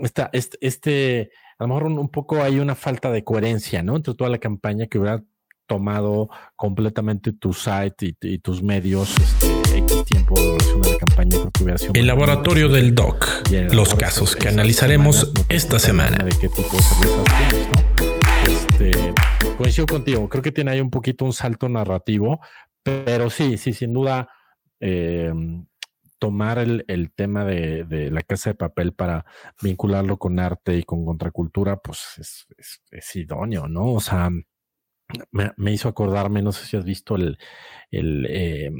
esta, este, este, a lo mejor un, poco hay una falta de coherencia, ¿no? Entre toda la campaña que hubiera tomado completamente tu site y, tus medios este, X tiempo de la campaña. El laboratorio del DOC. Los casos que analizaremos esta semana. De qué tipo de cervezas tienes, ¿no? Este, coincido contigo, creo que tiene ahí un poquito un salto narrativo, pero sí, sí, sin duda, em, tomar el, tema de, la casa de papel para vincularlo con arte y con contracultura, pues es, idóneo, ¿no? O sea, me, hizo acordarme, no sé si has visto el, el eh,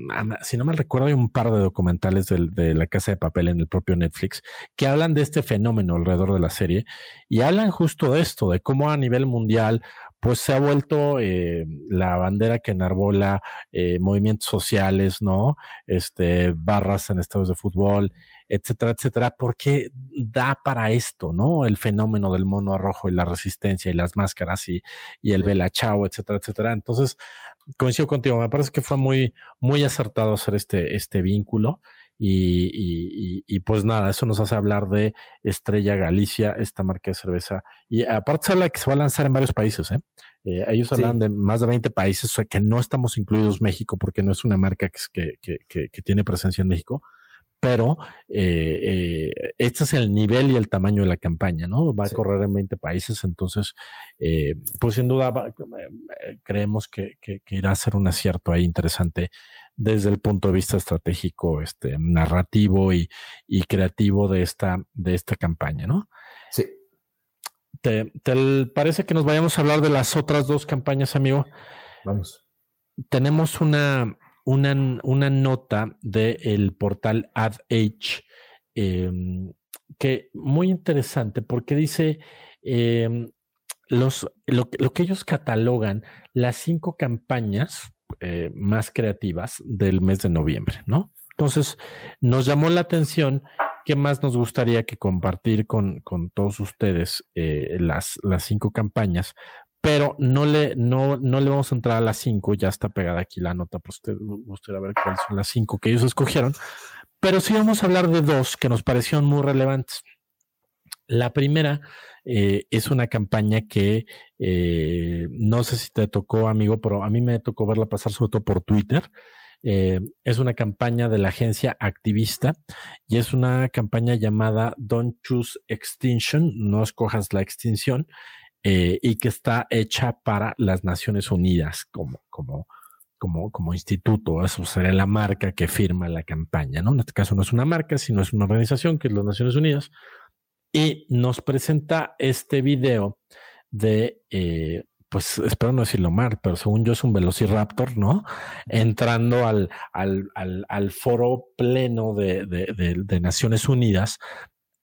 si no me recuerdo, hay un par de documentales de, la casa de papel en el propio Netflix que hablan de este fenómeno alrededor de la serie y hablan justo de esto, de cómo a nivel mundial pues se ha vuelto eh, la bandera que enarbola eh, movimientos sociales, ¿no? Este, barras en estados de fútbol, etcétera, etcétera, porque da para esto, ¿no? El fenómeno del mono rojo y la resistencia y las máscaras y, y el Bella Chao, etcétera, etcétera. Entonces, coincido contigo, me parece que fue muy, muy acertado hacer este, este vínculo. Y, y, y, pues nada, eso nos hace hablar de Estrella Galicia, esta marca de cerveza. Y aparte se habla que se va a lanzar en varios países. ¿eh? eh ellos hablan de más de 20 países, o sea que no estamos incluidos México porque no es una marca que, que, que, que tiene presencia en México, pero eh, eh, este es el nivel y el tamaño de la campaña, ¿no? Va a correr en 20 países, entonces, eh, pues sin duda creemos que, irá a ser un acierto ahí interesante desde el punto de vista estratégico, este, narrativo y, creativo de esta, de esta campaña, ¿no? Sí. ¿Te, ¿Te parece que nos vayamos a hablar de las otras dos campañas, amigo? Vamos. Tenemos una, una, una nota del portal AdAge em, que muy interesante porque dice em, los, lo, que ellos catalogan las cinco campañas eh, más creativas del mes de noviembre, ¿no? Entonces, nos llamó la atención qué más nos gustaría que compartir con, con todos ustedes eh, las, las cinco campañas pero no le, no, no le vamos a entrar a las 5, ya está pegada aquí la nota, pues usted gustaría ver cuáles son las 5 que ellos escogieron, pero sí vamos a hablar de dos que nos parecieron muy relevantes. La primera eh, es una campaña que eh, no sé si te tocó, amigo, pero a mí me tocó verla pasar sobre todo por Twitter. Eh, es una campaña de la agencia activista y es una campaña llamada Don't Choose Extinction, no escojas la extinción, eh, y que está hecha para las Naciones Unidas como, como, como, como instituto. Eso sería la marca que firma la campaña, ¿no? En este caso no es una marca, sino es una organización que es las Naciones Unidas. Y nos presenta este video de, eh, pues espero no decirlo mal, pero según yo es un Velociraptor, ¿no? Entrando al, al, al, al foro pleno de, de, de, de, Naciones Unidas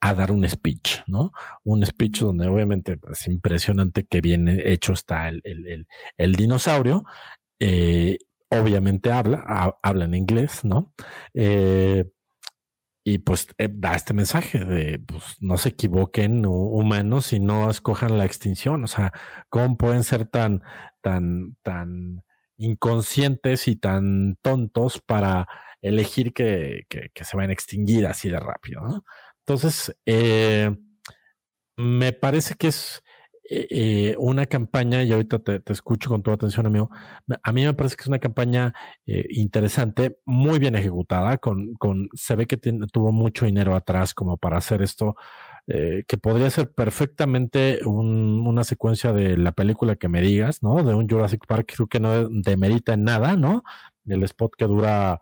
a dar un speech, ¿no? Un speech donde obviamente es impresionante que bien hecho está el, el, el, dinosaurio. Eh, obviamente habla, habla en inglés, ¿no? Eh, y pues eh, da este mensaje de, pues no se equivoquen humanos y no escojan la extinción. O sea, ¿cómo pueden ser tan, tan, tan inconscientes y tan tontos para elegir que, que, que se van a extinguir así de rápido, ¿no? Entonces, eh, me parece que es eh, eh, una campaña, y ahorita te, escucho con toda atención, amigo. A mí me parece que es una campaña interesante, muy bien ejecutada, con, con se ve que tuvo mucho dinero atrás como para hacer esto, que podría ser perfectamente una secuencia de la película que me digas, ¿no? De un Jurassic Park, creo que no demerita en nada, ¿no? El spot que dura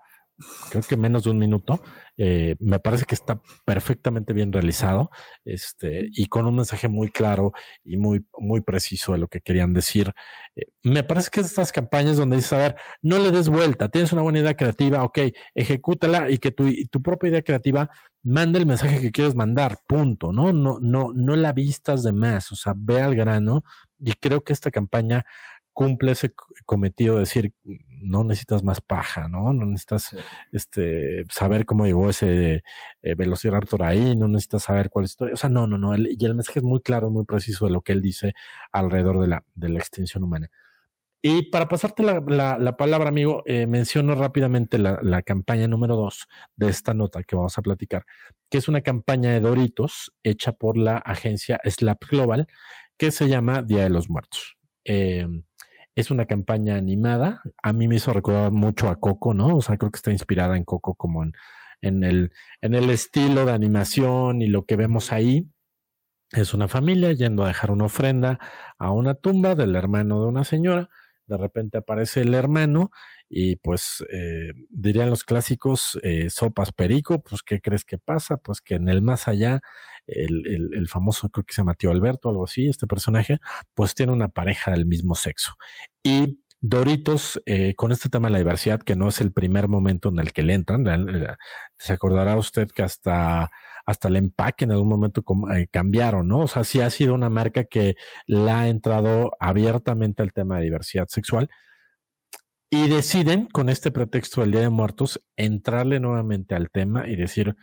creo que menos de un minuto. Eh, me parece que está perfectamente bien realizado este, y con un mensaje muy claro y muy, muy preciso de lo que querían decir. Eh, me parece que es estas campañas donde dices, a ver, no le des vuelta, tienes una buena idea creativa, ok, ejecútala y que tu, tu propia idea creativa mande el mensaje que quieres mandar, punto, ¿no? No, no, no la vistas de más, o sea, ve al grano y creo que esta campaña cumple ese cometido de decir, no necesitas más paja, ¿no? No necesitas este, saber cómo llegó ese eh, Velociraptor ahí, no necesitas saber cuál es historia. O sea, no, no, no. y el mensaje es muy claro, muy preciso de lo que él dice alrededor de la, de la extinción humana. Y para pasarte la, la, palabra, amigo, eh, menciono rápidamente la, la, campaña número dos de esta nota que vamos a platicar, que es una campaña de Doritos hecha por la agencia Slap Global, que se llama Día de los Muertos. Eh, es una campaña animada. A mí me hizo recordar mucho a Coco, ¿no? O sea, creo que está inspirada en Coco como en, el, en el estilo de animación y lo que vemos ahí. Es una familia yendo a dejar una ofrenda a una tumba del hermano de una señora. De repente aparece el hermano y pues eh, dirían los clásicos, eh, sopas perico, pues ¿qué crees que pasa? Pues que en el más allá, el, famoso, creo que se llama Tío Alberto, algo así, este personaje, pues tiene una pareja del mismo sexo. Y Doritos, eh, con este tema de la diversidad, que no es el primer momento en el que le entran, se acordará usted que hasta, hasta el empaque en algún momento cambiaron, ¿no? O sea, sí ha sido una marca que la ha entrado abiertamente al tema de diversidad sexual y deciden, con este pretexto del Día de Muertos, entrarle nuevamente al tema y decir,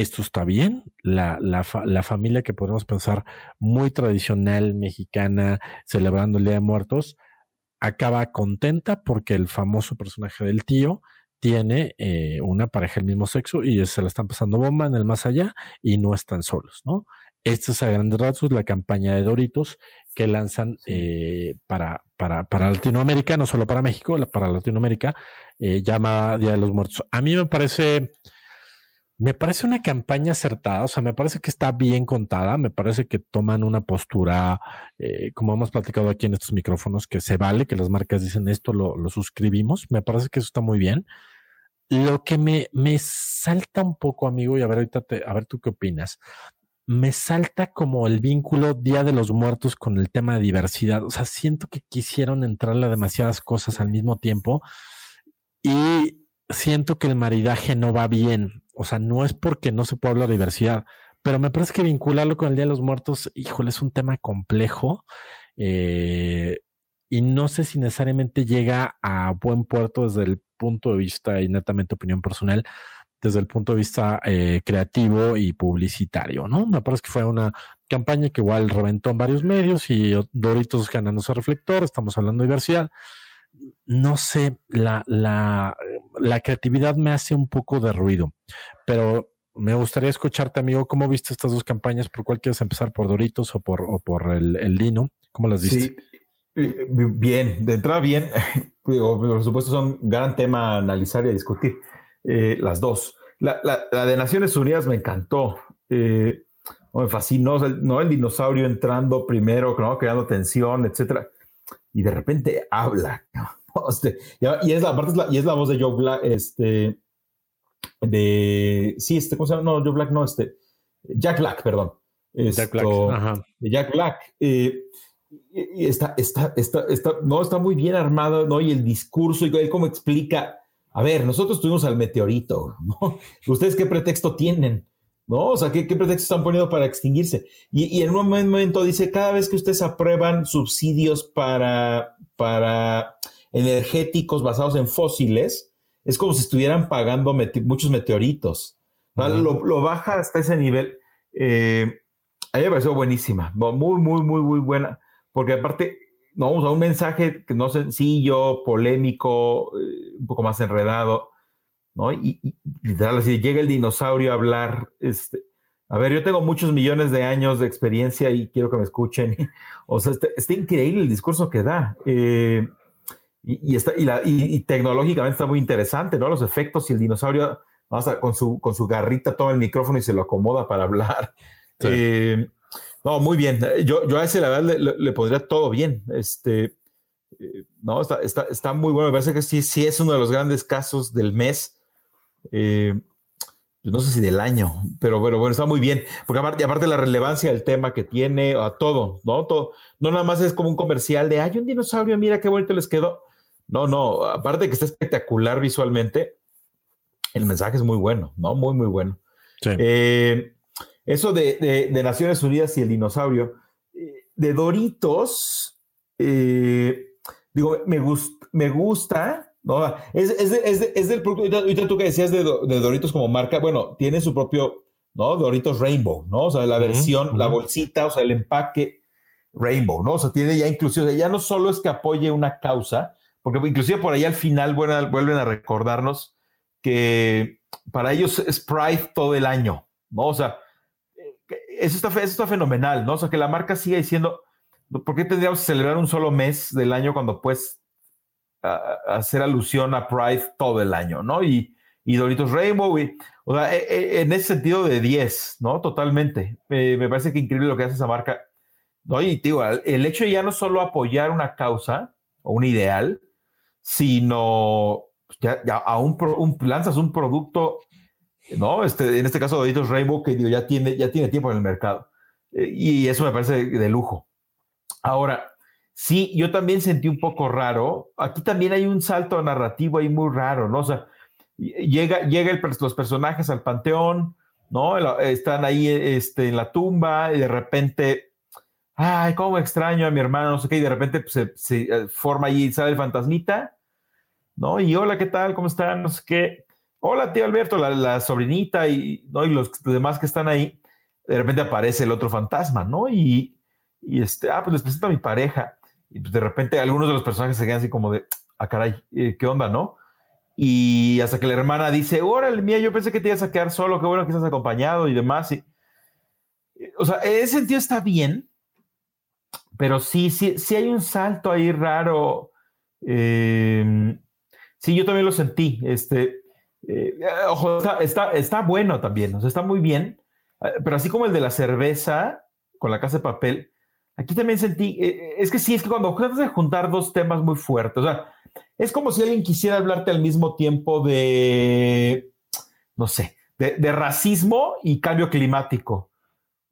esto está bien, la, la, la, familia que podemos pensar muy tradicional mexicana, celebrando el Día de Muertos, acaba contenta porque el famoso personaje del tío tiene eh, una pareja del mismo sexo y se la están pasando bomba en el más allá y no están solos, ¿no? Esta es a grandes rasgos la campaña de Doritos que lanzan eh, para, para, para, Latinoamérica, no solo para México, para Latinoamérica, eh, llama Día de los Muertos. A mí me parece, me parece una campaña acertada, o sea, me parece que está bien contada, me parece que toman una postura, eh, como hemos platicado aquí en estos micrófonos, que se vale, que las marcas dicen esto, lo, lo suscribimos, me parece que eso está muy bien. Lo que me, me salta un poco, amigo, y a ver ahorita, te, a ver tú qué opinas me salta como el vínculo Día de los Muertos con el tema de diversidad. O sea, siento que quisieron entrarle a demasiadas cosas al mismo tiempo y siento que el maridaje no va bien. O sea, no es porque no se pueda hablar de diversidad, pero me parece que vincularlo con el Día de los Muertos, híjole, es un tema complejo. Eh, y no sé si necesariamente llega a buen puerto desde el punto de vista y netamente opinión personal, desde el punto de vista eh, creativo y publicitario, ¿no? Me parece que fue una campaña que igual reventó en varios medios y Doritos ganándose reflector, estamos hablando de diversidad. No sé, la, la, la creatividad me hace un poco de ruido, pero me gustaría escucharte, amigo, ¿cómo viste estas dos campañas? ¿Por cuál quieres empezar? ¿Por Doritos o por, el, Lino? ¿Cómo las viste? Sí, bien, de entrada bien. Por supuesto, son gran tema a analizar y a discutir. Eh, las dos. La, de Naciones Unidas me encantó. Eh, me fascinó, ¿no? El dinosaurio entrando primero, creando tensión, etcétera. Y de repente habla. Este, y, es la, aparte y es la voz de Joe Black, este, de, sí, este, ¿cómo se llama? No, Joe Black, no, este, Jack Black, perdón. Jack Black, ajá. De Jack Black. Eh, y está, está, está, está, no, está muy bien armado, ¿no? Y el discurso, y él cómo explica a ver, nosotros tuvimos al meteorito, ¿no? ¿Ustedes qué pretexto tienen? ¿No? O sea, ¿qué, pretexto están poniendo para extinguirse? Y, en un momento dice, cada vez que ustedes aprueban subsidios para, para energéticos basados en fósiles, es como si estuvieran pagando muchos meteoritos. lo, baja hasta ese nivel. Eh, a mí me pareció buenísima, muy, muy, muy, muy buena, porque aparte no, o sea, un mensaje que no sencillo, polémico, eh, un poco más enredado, ¿no? Y, literal, así llega el dinosaurio a hablar, este, a ver, yo tengo muchos millones de años de experiencia y quiero que me escuchen. o sea, está, increíble el discurso que da. Eh, y, está, y, tecnológicamente está muy interesante, ¿no? Los efectos y el dinosaurio, con, su, con su garrita toma el micrófono y se lo acomoda para hablar. Eh, no, muy bien. Yo, yo a ese la verdad le, le, pondría todo bien. Este, eh, no, está, está, está, muy bueno. Me parece que sí, sí es uno de los grandes casos del mes. Eh, no sé si del año, pero bueno, bueno, está muy bien. Porque aparte, aparte la relevancia del tema que tiene, a todo, ¿no? Todo. No nada más es como un comercial de, hay un dinosaurio, mira qué bonito les quedó. No, no, aparte de que está espectacular visualmente, el mensaje es muy bueno, ¿no? Muy, muy bueno. Sí. Eh, eso de, Naciones Unidas y el dinosaurio. Eh, de Doritos, eh, digo, me, me gusta, ¿no? Es, es, del producto, ahorita tú que decías de, Doritos como marca, bueno, tiene su propio, ¿no? Doritos Rainbow, ¿no? O sea, la versión, la bolsita, o sea, el empaque Rainbow, ¿no? O sea, tiene ya inclusive, ya no solo es que apoye una causa, porque inclusive por ahí al final vuelven a recordarnos que para ellos es Pride todo el año, ¿no? O sea, eso está, eso está fenomenal, ¿no? O sea, que la marca siga diciendo, ¿por qué tendríamos que celebrar un solo mes del año cuando puedes hacer alusión a Pride todo el año, ¿no? Y, y Doritos Rainbow, o sea, e, e, en ese sentido de 10, ¿no? Totalmente. me parece que increíble lo que hace esa marca. ¿no? Y digo, el hecho de ya no solo apoyar una causa o un ideal, sino ya, a un, lanzas un producto ¿no? Este, en este caso, Doritos Rainbow, que ya, tiene, ya tiene tiempo en el mercado. Eh, y eso me parece de lujo. Ahora, sí, yo también sentí un poco raro. Aquí también hay un salto narrativo ahí muy raro, ¿no? O sea, llega, llega los personajes al panteón, ¿no? Están ahí este, en la tumba y de repente, ay, cómo extraño a mi hermano, no sé qué, y de repente pues, se, se, eh, forma ahí, sale el fantasmita, ¿no? Y hola, ¿qué tal? ¿Cómo están? No sé qué hola tío Alberto, la, sobrinita y, ¿no? y los demás que están ahí, de repente aparece el otro fantasma, ¿no? Y, y este, ah, pues les presento a mi pareja. Y pues de repente algunos de los personajes se quedan así como de, ah, caray, eh, ¿qué onda, no? Y hasta que la hermana dice, órale, mía, yo pensé que te ibas a quedar solo, qué bueno que estás acompañado y demás. O sea, ese sentido está bien, pero sí, sí, sí hay un salto ahí raro. Eh, sí, yo también lo sentí. Este, eh, ojo, está, está, bueno también, o sea, está muy bien, eh, pero así como el de la cerveza con la casa de papel, aquí también sentí, es que sí, es que cuando tratas de juntar dos temas muy fuertes, o sea, es como si alguien quisiera hablarte al mismo tiempo de, no sé, de racismo y cambio climático.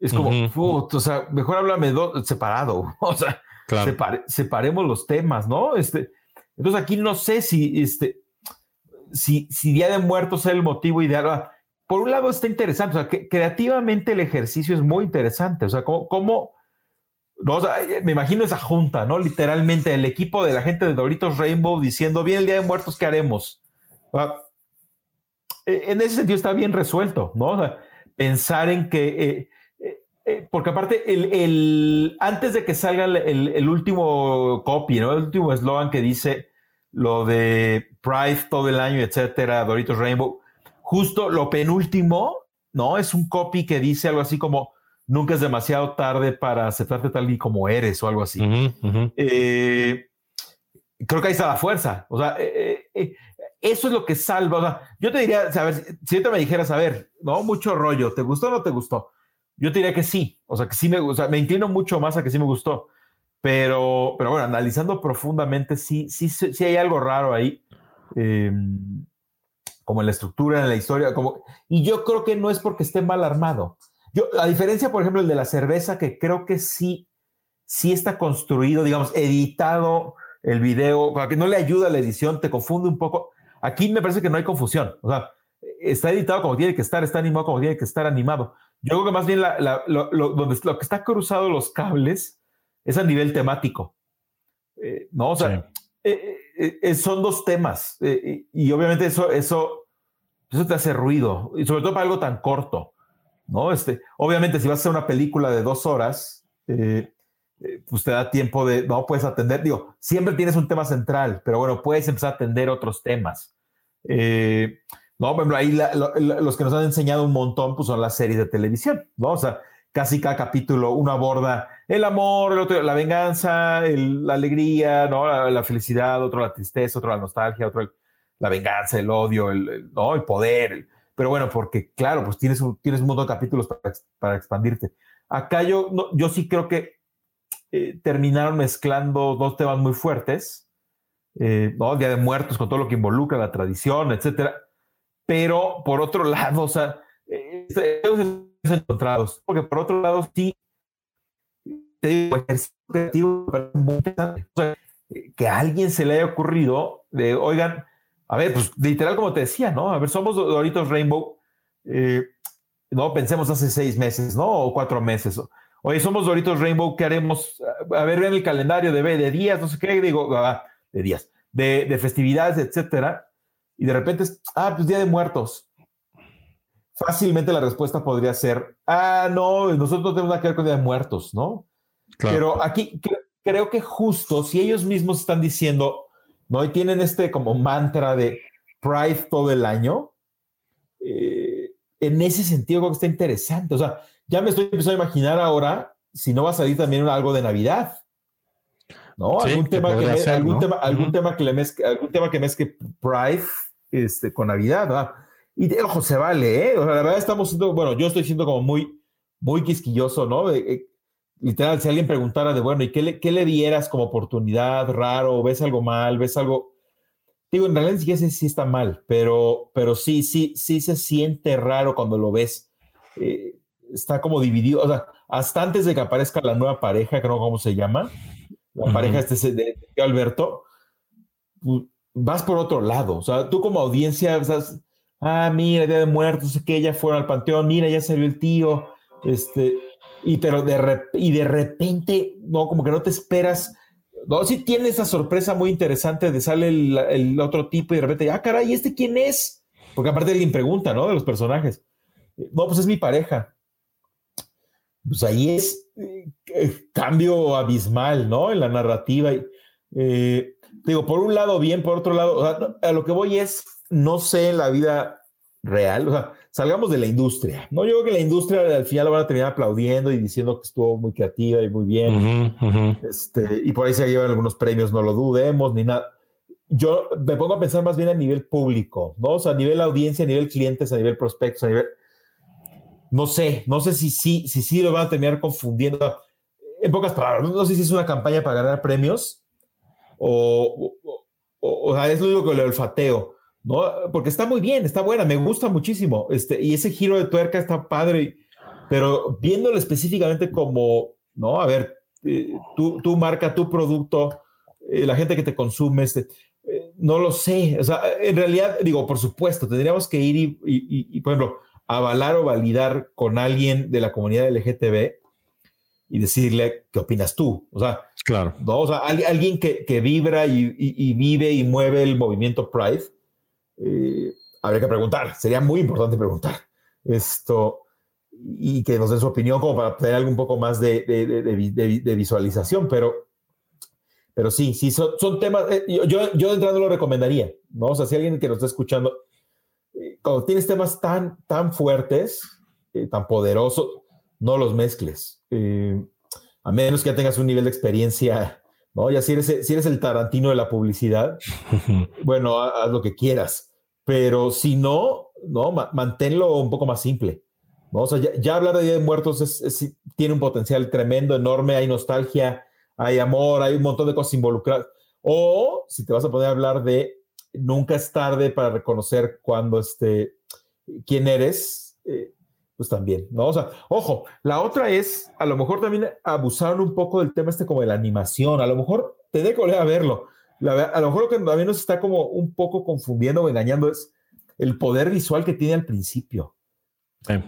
Es como, o sea, mejor háblame separado, o sea, separemos los temas, ¿no? Este, entonces aquí no sé si, este, si, si Día de Muertos es el motivo ideal. Ah, por un lado está interesante, o sea, que creativamente el ejercicio es muy interesante, o sea, cómo, no, me imagino esa junta, ¿no? Literalmente el equipo de la gente de Doritos Rainbow diciendo, bien el Día de Muertos, ¿qué haremos? Ah, e, en ese sentido está bien resuelto, ¿no? O sea, pensar en que... Eh, porque aparte, el, antes de que salga el, último copy, ¿no? El último eslogan que dice lo de Pride todo el año, etcétera, Doritos Rainbow, justo lo penúltimo, ¿no? Es un copy que dice algo así como nunca es demasiado tarde para aceptarte tal y como eres o algo así. Eh, creo que ahí está la fuerza. O sea, eh, eso es lo que salva. O sea, yo te diría, si te me dijeras, a ver, no, mucho rollo, ¿te gustó o no te gustó? Yo diría que sí, o sea, que sí me, sea, me inclino mucho más a que sí me gustó, pero, pero bueno, analizando profundamente, sí, sí, sí hay algo raro ahí, em, como en la estructura, en la historia, como, y yo creo que no es porque esté mal armado. Yo, a diferencia, por ejemplo, el de la cerveza, que creo que sí, sí está construido, digamos, editado el video, para que no le ayuda a la edición, te confunde un poco. Aquí me parece que no hay confusión, o sea, está editado como tiene que estar, está animado como tiene que estar animado. Yo creo que más bien lo, donde, lo que está cruzado los cables es a nivel temático. Eh, no, o sea, eh, eh, son dos temas y, obviamente eso, eso, eso te hace ruido y sobre todo para algo tan corto. ¿no? Este, obviamente, si vas a hacer una película de dos horas, pues te da tiempo de, no puedes atender, digo, siempre tienes un tema central, pero bueno, puedes empezar a atender otros temas. No, bueno, ahí los que nos han enseñado un montón pues son las series de televisión, ¿no? O sea, casi cada capítulo uno aborda el amor, el otro la venganza, la alegría, ¿no? La, felicidad, otro la tristeza, otro la nostalgia, otro la venganza, el odio, el, ¿no? el poder. pero bueno, porque claro, pues tienes un, tienes un montón de capítulos para, para expandirte. Acá yo, yo sí creo que eh, terminaron mezclando dos temas muy fuertes, eh, ¿no? Día de Muertos con todo lo que involucra la tradición, etcétera pero por otro lado, o sea, encontrados, porque por otro lado sí, te digo, creativo, muy que a alguien se le haya ocurrido de, oigan, a ver, pues literal como te decía, ¿no? A ver, somos Doritos Rainbow, eh, no pensemos hace seis meses, ¿no? O cuatro meses. Oye, somos Doritos Rainbow, ¿qué haremos? A ver, ven el calendario de, de días, no sé qué, digo, ah, de días, de festividades, etcétera y de repente, ah, pues Día de Muertos. Fácilmente la respuesta podría ser, ah, no, nosotros no tenemos nada que ver con Día de Muertos, ¿no? Pero aquí creo que justo si ellos mismos están diciendo, ¿no? Y tienen este como mantra de Pride todo el año, eh, en ese sentido creo que está interesante. O sea, ya me estoy empezando a imaginar ahora si no va a salir también algo de Navidad. ¿No? algún, tema que, algún, tema, algún tema que le mezcle, algún tema que mezcle Pride este, con Navidad. Y ojo, se vale, ¿eh? la verdad estamos siendo, bueno, yo estoy siendo como muy, muy quisquilloso, ¿no? Eh, literal, si alguien preguntara de, bueno, ¿y qué le, qué le dieras como oportunidad raro? ¿Ves algo mal? ¿Ves algo? Digo, en realidad sí sé si está mal, pero, pero sí, sí, sí se siente raro cuando lo ves. Eh, está como dividido, o sea, hasta antes de que aparezca la nueva pareja, creo cómo se llama, la pareja este de, de Alberto, vas por otro lado. O sea, tú como audiencia, ah, mira, Día de Muertos, que ya fueron al panteón, mira, ya salió el tío, este, y pero de, y de repente, no, como que no te esperas. No, sí tiene esa sorpresa muy interesante de sale el, otro tipo y de repente, ah, caray, ¿este quién es? porque aparte alguien pregunta, ¿no? De los personajes. No, pues es mi pareja. Pues ahí es eh, cambio abismal, ¿no? En la narrativa. Eh, digo, por un lado bien, por otro lado, a lo que voy es, no sé la vida real, o sea, salgamos de la industria, ¿no? Yo creo que la industria al final lo van a terminar aplaudiendo y diciendo que estuvo muy creativa y muy bien, Este, y por ahí se llevan algunos premios, no lo dudemos, ni nada. Yo me pongo a pensar más bien a nivel público, ¿no? O sea, a nivel audiencia, a nivel clientes, a nivel prospectos, a nivel... No sé, no sé si sí, si, si, lo van a terminar confundiendo. En pocas palabras, no sé si es una campaña para ganar premios o, o, sea, es lo único que le olfateo, ¿no? Porque está muy bien, está buena, me gusta muchísimo. Este, y ese giro de tuerca está padre, pero viéndolo específicamente como, ¿no? A ver, eh, tú, tú, marca tu producto, eh, la gente que te consume, este, eh, no lo sé. O sea, en realidad, digo, por supuesto, tendríamos que ir y, y, por ejemplo, avalar o validar con alguien de la comunidad LGTB y decirle qué opinas tú. O sea, claro. ¿no? O sea alguien que, que vibra y, y, vive y mueve el movimiento Pride, eh, habría que preguntar. Sería muy importante preguntar esto y que nos dé su opinión como para tener algo un poco más de, de, de, visualización, pero, pero sí, sí, son, son temas, eh, yo, yo de entrada lo recomendaría, ¿no? O sea, si alguien que nos está escuchando, eh, cuando tienes temas tan, tan fuertes, tan poderosos, no los mezcles. Eh, a menos que ya tengas un nivel de experiencia, ¿no? Ya si eres, si eres el Tarantino de la publicidad, bueno, haz lo que quieras. Pero si no, no, manténlo un poco más simple. ¿no? O sea, ya, hablar de Día de Muertos es, tiene un potencial tremendo, enorme, hay nostalgia, hay amor, hay un montón de cosas involucradas. O si te vas a poder hablar de nunca es tarde para reconocer cuando este, quién eres, eh, pues también, ¿no? O sea, ojo, la otra es, a lo mejor también abusaron un poco del tema este como de la animación, a lo mejor tendré que volver a verlo. a lo mejor lo que también nos está como un poco confundiendo o engañando es el poder visual que tiene al principio.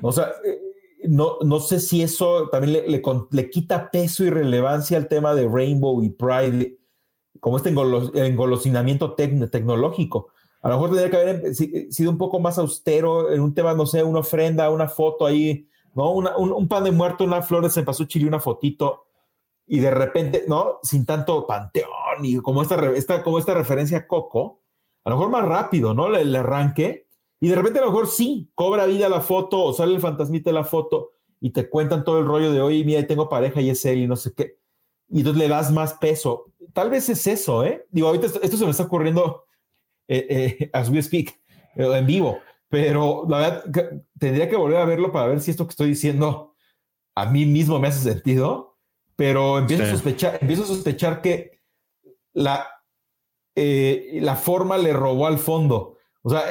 O sea, eh, no, no sé si eso también le, le, quita peso y relevancia al tema de Rainbow y Pride, como este engolosinamiento tecnológico. A lo mejor tendría que haber eh, sido un poco más austero en un tema, no sé, una ofrenda, una foto ahí, ¿no? un, pan de muerto, una flor de cempasúchil y una fotito. Y de repente, ¿no? Sin tanto panteón y como esta, esta, como esta referencia a Coco, a lo mejor más rápido, ¿no? El, arranque. Y de repente a lo mejor sí, cobra vida la foto o sale el fantasmita de la foto y te cuentan todo el rollo de, oye, mira, tengo pareja y es él y no sé qué. Y entonces le das más peso. Tal vez es eso, ¿eh? Digo, ahorita esto se me está ocurriendo as we speak, eh, en vivo. Pero la verdad, tendría que volver a verlo para ver si esto que estoy diciendo a mí mismo me hace sentido. Pero empiezo, a, sospechar, empiezo a sospechar que la, la forma le robó al fondo. O sea,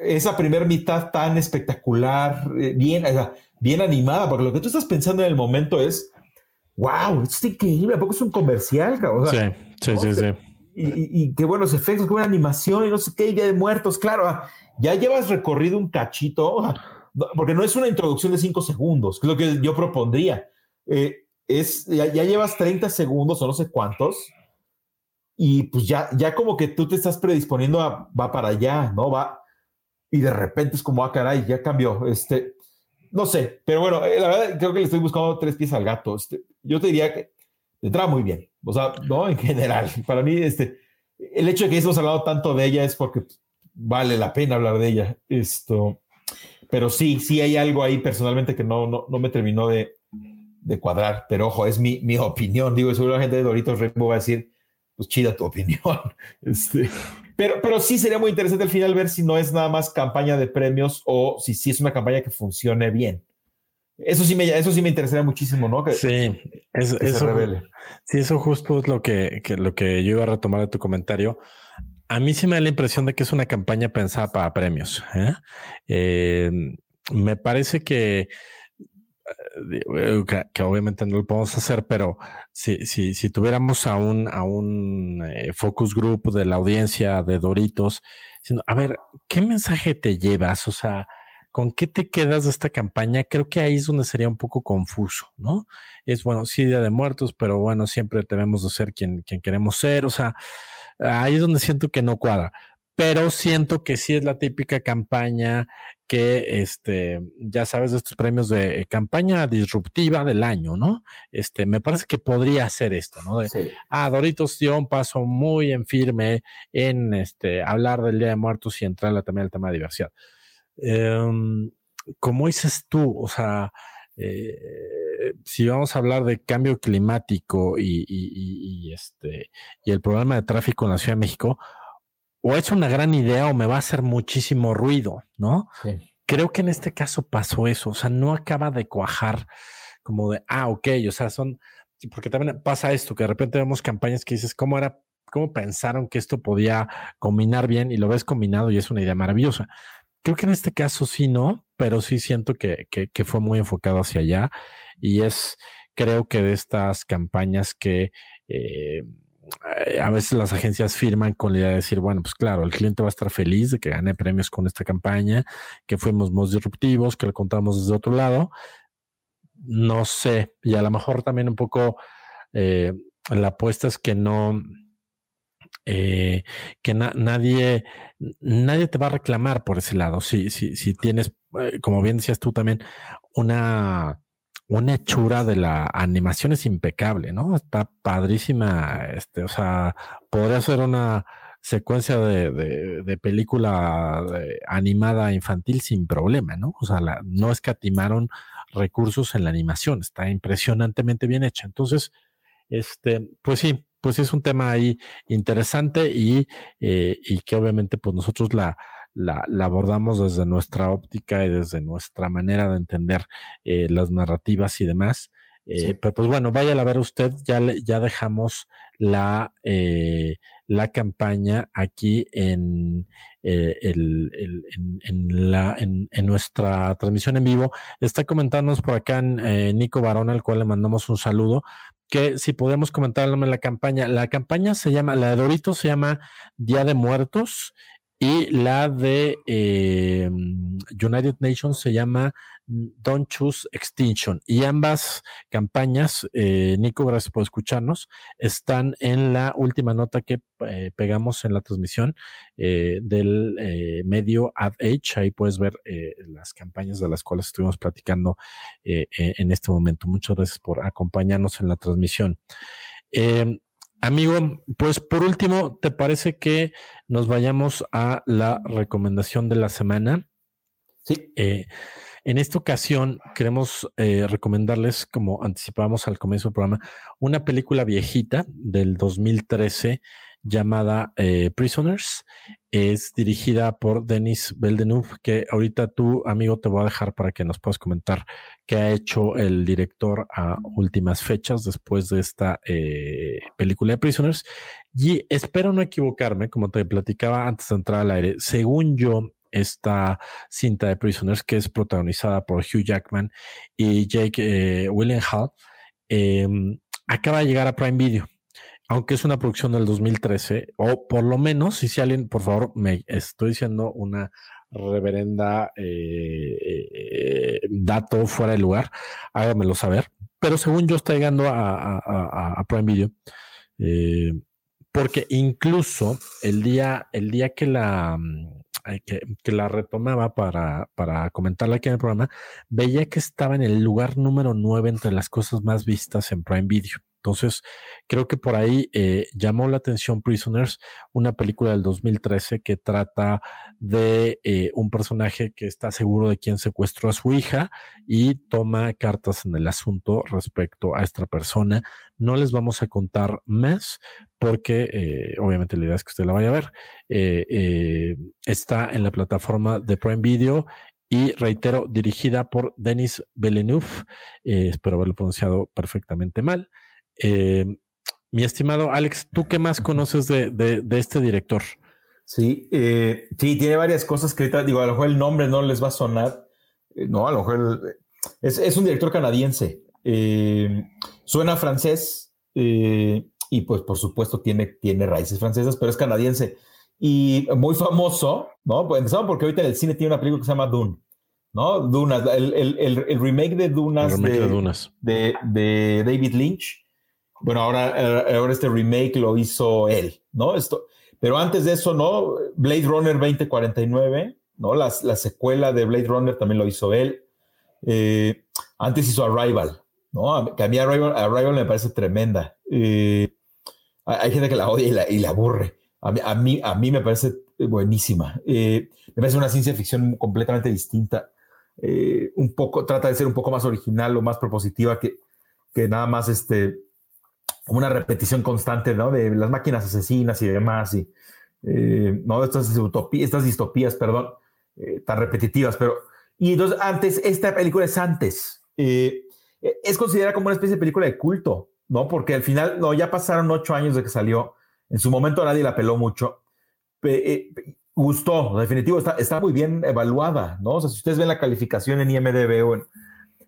esa primera mitad tan espectacular, bien, bien animada, porque lo que tú estás pensando en el momento es, wow, esto es increíble, ¿a poco es un comercial? O sea, sí, sí, sí, sí y, qué buenos efectos, qué buena animación y no sé qué, Día de Muertos, claro, ah, ya llevas recorrido un cachito, ah, porque no es una introducción de cinco segundos, lo que yo propondría. Eh, es, ya, llevas 30 segundos o no sé cuántos, y pues ya, ya como que tú te estás predisponiendo a, va para allá, ¿no? Va, y de repente es como, ah, caray, ya cambió, este, no sé, pero bueno, eh, la verdad creo que le estoy buscando tres pies al gato, este, yo te diría que entra muy bien. O sea, no, en general. Para mí, este, el hecho de que hemos hablado tanto de ella es porque vale la pena hablar de ella. Esto, pero sí, sí hay algo ahí personalmente que no, no, no me terminó de, de, cuadrar. Pero ojo, es mi, mi opinión. Digo, seguro la gente de Doritos Rainbow va a decir, pues chida tu opinión. Este, pero, pero sí sería muy interesante al final ver si no es nada más campaña de premios o si sí es una campaña que funcione bien. Eso sí me, eso sí me interesaría muchísimo, ¿no? Que, sí, eso, sí, eso justo es lo que, lo que yo iba a retomar de tu comentario. A mí sí me da la impresión de que es una campaña pensada para premios. ¿eh? Em, me parece que, eh, que, obviamente no lo podemos hacer, pero si, si, si tuviéramos a un, a un eh, focus group de la audiencia de Doritos, a ver, ¿qué mensaje te llevas? O sea, ¿Con qué te quedas de esta campaña? Creo que ahí es donde sería un poco confuso, ¿no? Es bueno, sí, Día de Muertos, pero bueno, siempre debemos de ser quien, quien queremos ser. O sea, ahí es donde siento que no cuadra. pero siento que sí es la típica campaña que, este, ya sabes, de estos premios de campaña disruptiva del año, ¿no? Este, me parece que podría ser esto, ¿no? De, Ah, Doritos dio un paso muy en firme en, este, hablar del Día de Muertos y entrar también al tema de diversidad. Em, como dices tú, o sea, eh, si vamos a hablar de cambio climático y, este, y el problema de tráfico en la Ciudad de México, o es una gran idea o me va a hacer muchísimo ruido, ¿no? Creo que en este caso pasó eso, o sea, no acaba de cuajar como de, ah, ok, o sea, son, porque también pasa esto, que de repente vemos campañas que dices, ¿cómo era, cómo pensaron que esto podía combinar bien y lo ves combinado y es una idea maravillosa? Creo que en este caso sí, no, pero sí siento que, que, fue muy enfocado hacia allá y es, creo que de estas campañas que eh, a veces las agencias firman con la idea de decir, bueno, pues claro, el cliente va a estar feliz de que gane premios con esta campaña, que fuimos más disruptivos, que lo contamos desde otro lado. No sé, y a lo mejor también un poco eh, la apuesta es que no, eh, que nadie, nadie te va a reclamar por ese lado. Si, si, si tienes, eh, como bien decías tú también, una, una hechura de la animación es impecable, ¿no? Está padrísima. Este, o sea, podría ser una secuencia de, de, película animada infantil sin problema, ¿no? O sea, la, no escatimaron recursos en la animación, está impresionantemente bien hecha. Entonces, este, pues sí, pues es un tema ahí interesante y, eh, y que obviamente pues nosotros la, la, abordamos desde nuestra óptica y desde nuestra manera de entender eh, las narrativas y demás. Eh, pero pues bueno, vaya a ver usted, ya, ya dejamos la, la campaña aquí en, el, en, la, en, nuestra transmisión en vivo. Está comentándonos por acá Nico Barón, al cual le mandamos un saludo que si podemos comentar la campaña. La campaña se llama, la de Doritos se llama Día de Muertos y la de eh, United Nations se llama Don't Choose Extinction. Y ambas campañas, eh, Nico, gracias por escucharnos, están en la última nota que eh, pegamos en la transmisión eh, del medio AdAge. Ahí puedes ver las campañas de las cuales estuvimos platicando en este momento. Muchas gracias por acompañarnos en la transmisión. Amigo, pues por último, ¿te parece que nos vayamos a la recomendación de la semana? Sí. En esta ocasión queremos eh, recomendarles, como anticipábamos al comienzo del programa, una película viejita del 2013 llamada eh, Prisoners. Es dirigida por Denis Villeneuve, que ahorita tú, amigo, te voy a dejar para que nos puedas comentar qué ha hecho el director a últimas fechas después de esta eh, película de Prisoners. Y espero no equivocarme, como te platicaba antes de entrar al aire, según yo, esta cinta de Prisoners que es protagonizada por Hugh Jackman y Jake eh, Willenhall, em, acaba de llegar a Prime Video. Aunque es una producción del 2013, o por lo menos, si alguien, por favor, me estoy diciendo una reverenda eh, eh, dato fuera de lugar, hágamelo saber. Pero según yo está llegando a, Prime Video, porque incluso el día, el día que la que, que, la retomaba para, para comentarla aquí en el programa, veía que estaba en el lugar número 9 entre las cosas más vistas en Prime Video. Entonces, creo que por ahí eh, llamó la atención Prisoners, una película del 2013 que trata de eh, un personaje que está seguro de quién secuestró a su hija y toma cartas en el asunto respecto a esta persona. No les vamos a contar más porque eh, obviamente la idea es que usted la vaya a ver. está en la plataforma de Prime Video y reitero, dirigida por Denis Villeneuve. espero haberlo pronunciado perfectamente mal. Eh, mi estimado Alex, ¿tú qué más conoces de, este director? Sí, eh, sí, tiene varias cosas que digo, a lo mejor el nombre no les va a sonar. Eh, no, a lo mejor es, un director canadiense. suena francés y pues por supuesto tiene, tiene raíces francesas, pero es canadiense. Y muy famoso, ¿no? Pues empezamos porque ahorita en el cine tiene una película que se llama Dune. ¿no? Dunas, el, remake de Dunas, de, Dunas. de, David Lynch, bueno, ahora, ahora este remake lo hizo él, ¿no? Esto, pero antes de eso, ¿no? Blade Runner 2049, ¿no? La, la secuela de Blade Runner también lo hizo él. Eh, antes hizo Arrival, ¿no? Que a mí Arrival, me parece tremenda. Eh, hay gente que la odia y la, aburre. A mí, a mí, me parece buenísima. me parece una ciencia ficción completamente distinta. un poco, trata de ser un poco más original o más propositiva que, que nada más este, una repetición constante, ¿no? De las máquinas asesinas y demás, y, eh, ¿no? Estas, utopías, estas distopías, perdón, eh, tan repetitivas, pero... Y entonces, antes, esta película es antes. Eh, es considerada como una especie de película de culto, ¿no? Porque al final, no, ya pasaron ocho años de que salió. En su momento nadie la peló mucho. gustó, definitivo, está, está muy bien evaluada, ¿no? O sea, si ustedes ven la calificación en IMDB, o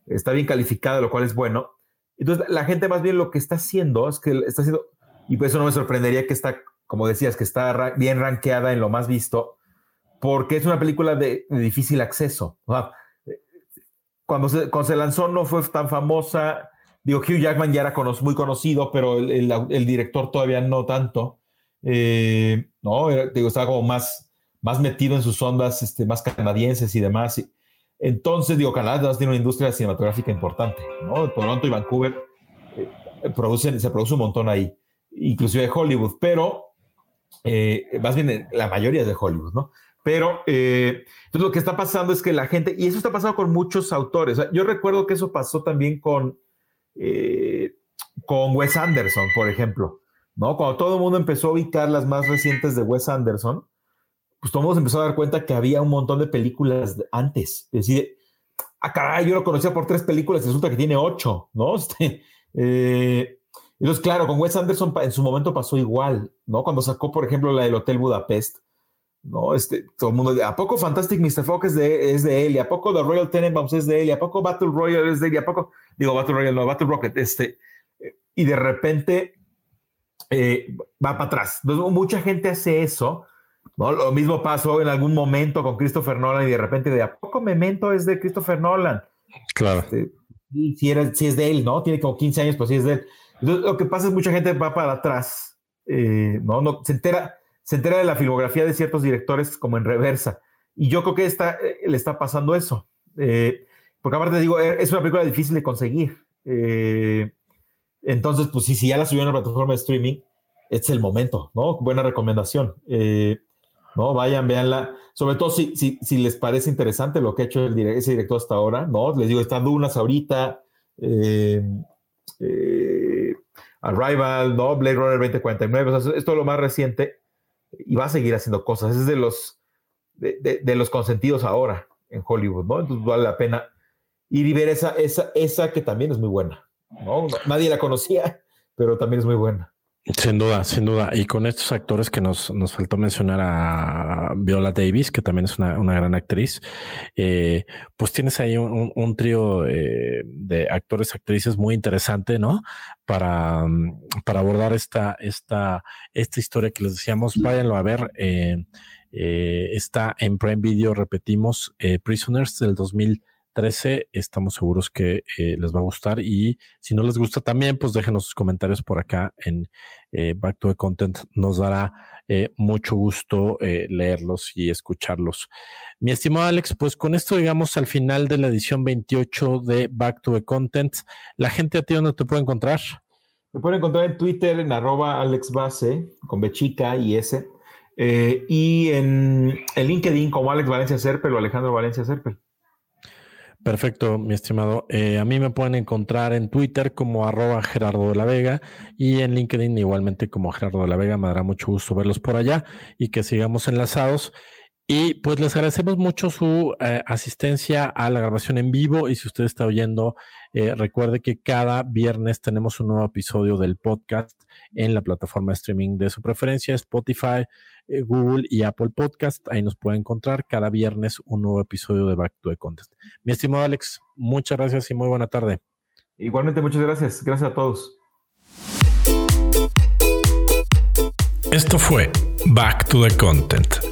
está bien calificada, lo cual es bueno. Entonces, la gente más bien lo que está haciendo es que está haciendo, y por eso no me sorprendería que está, como decías, que está bien rankeada en lo más visto, porque es una película de, difícil acceso. Cuando se, cuando se lanzó no fue tan famosa. Digo, Hugh Jackman ya era muy conocido, pero el, director todavía no tanto. Eh, no, digo, estaba como más, más metido en sus ondas este, más canadienses y demás. Entonces, digo, Canadá tiene una industria cinematográfica importante, ¿no? Toronto y Vancouver eh, producen, se produce un montón ahí, inclusive de Hollywood, pero eh, más bien la mayoría es de Hollywood, ¿no? Pero eh, entonces lo que está pasando es que la gente, y eso está pasando con muchos autores, yo recuerdo que eso pasó también con, con Wes Anderson, por ejemplo, ¿no? Cuando todo el mundo empezó a ubicar las más recientes de Wes Anderson, pues todo el mundo se empezó a dar cuenta que había un montón de películas antes. Es decir, ah, caray, yo lo conocía por tres películas resulta que tiene ocho, ¿no? Este, eh, entonces, claro, con Wes Anderson en su momento pasó igual, ¿no? Cuando sacó, por ejemplo, la del Hotel Budapest, ¿no? Este, todo el mundo, ¿a poco Fantastic Mr. Fox es de, es de él? ¿Y a poco The Royal Tenenbaums es de él? ¿Y a poco Battle Royale es de él? ¿Y a poco, digo, Battle Royale, no, Battle Rocket, este, y de repente eh, va para atrás. Entonces, mucha gente hace eso ¿no? Lo mismo pasó en algún momento con Christopher Nolan y de repente de a poco Memento es de Christopher Nolan. Claro. Este, si, era, si es de él, ¿no? Tiene como 15 años, pues sí es de él. Entonces, lo que pasa es mucha gente va para atrás, eh, ¿no? no se, entera, se entera de la filmografía de ciertos directores como en reversa. Y yo creo que está, eh, le está pasando eso. Eh, porque aparte digo, es una película difícil de conseguir. entonces, pues sí, si ya la subió a la plataforma de streaming, es el momento, ¿no? Buena recomendación. Eh, ¿no? Vayan, véanla. Sobre todo si, si, si les parece interesante lo que ha hecho el ese director hasta ahora, ¿no? Les digo, están Dunas ahorita, eh, eh, Arrival, ¿no? Blade Runner 2049, o sea, esto es lo más reciente y va a seguir haciendo cosas. Es de los, de, de, los consentidos ahora en Hollywood, ¿no? Entonces vale la pena ir y ver esa, esa, esa que también es muy buena, ¿no? Nadie la conocía, pero también es muy buena. Sin duda, sin duda. Y con estos actores que nos, nos faltó mencionar a Viola Davis, que también es una, una gran actriz, eh, pues tienes ahí un, un trío eh, de actores, actrices muy interesante, ¿no? Para, para abordar esta, esta, esta historia que les decíamos, váyanlo a ver. Eh, está en Prime Video, repetimos, Prisoners del 2000. 13. Estamos seguros que eh, les va a gustar y si no les gusta también, pues déjenos sus comentarios por acá en eh, Back to the Content. Nos dará eh, mucho gusto leerlos y escucharlos. Mi estimado Alex, pues con esto llegamos al final de la edición 28 de Back to the Content. La gente a ti, ¿dónde te puede encontrar? Me pueden encontrar en Twitter en arroba alexbase con B chica y S. y en, en LinkedIn como Alex Valencia Serpel o Alejandro Valencia Serpel. Perfecto, mi estimado. Eh, a mí me pueden encontrar en Twitter como arroba Gerardo de la Vega y en LinkedIn igualmente como Gerardo de la Vega. Me dará mucho gusto verlos por allá y que sigamos enlazados. Y pues les agradecemos mucho su eh, asistencia a la grabación en vivo y si usted está oyendo, eh, recuerde que cada viernes tenemos un nuevo episodio del podcast en la plataforma de streaming de su preferencia, Spotify, eh, Google y Apple Podcast. Ahí nos puede encontrar cada viernes un nuevo episodio de Back to the Contest. Mi estimado Alex, muchas gracias y muy buena tarde. Igualmente, muchas gracias. Gracias a todos. Esto fue Back to the Content.